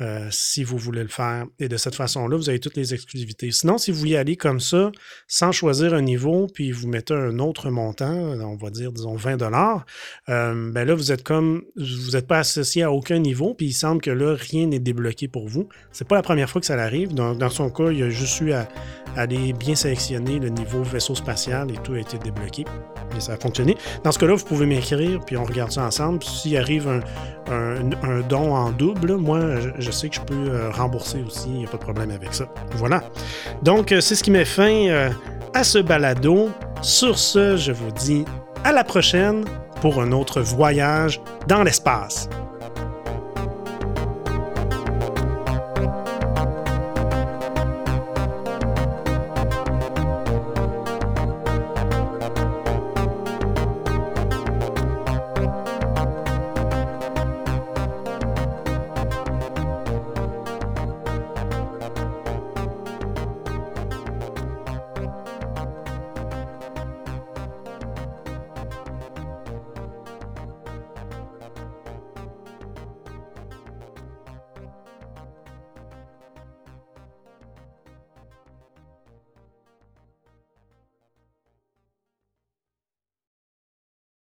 euh, si vous voulez le faire. Et de cette façon-là, vous avez toutes les exclusivités. Sinon, si vous y allez comme ça, sans choisir un niveau, puis vous mettez un autre montant, on va dire, disons, 20 dollars, euh, ben là, vous êtes comme, vous n'êtes pas associé à aucun niveau, puis il semble que là, rien n'est débloqué pour vous. C'est pas la première fois que ça arrive. Donc, dans son cas, il a juste eu à, aller bien sélectionner le niveau vaisseau spatial et tout a été débloqué. Et ça a fonctionné. Dans ce cas-là, vous pouvez m'écrire, puis on regarde ça ensemble. S'il arrive un, un, don en double, moi, je, sais que je peux euh, rembourser aussi, il n'y a pas de problème avec ça. Voilà. Donc, euh, c'est ce qui met fin euh, à ce balado. Sur ce, je vous dis à la prochaine pour un autre voyage dans l'espace.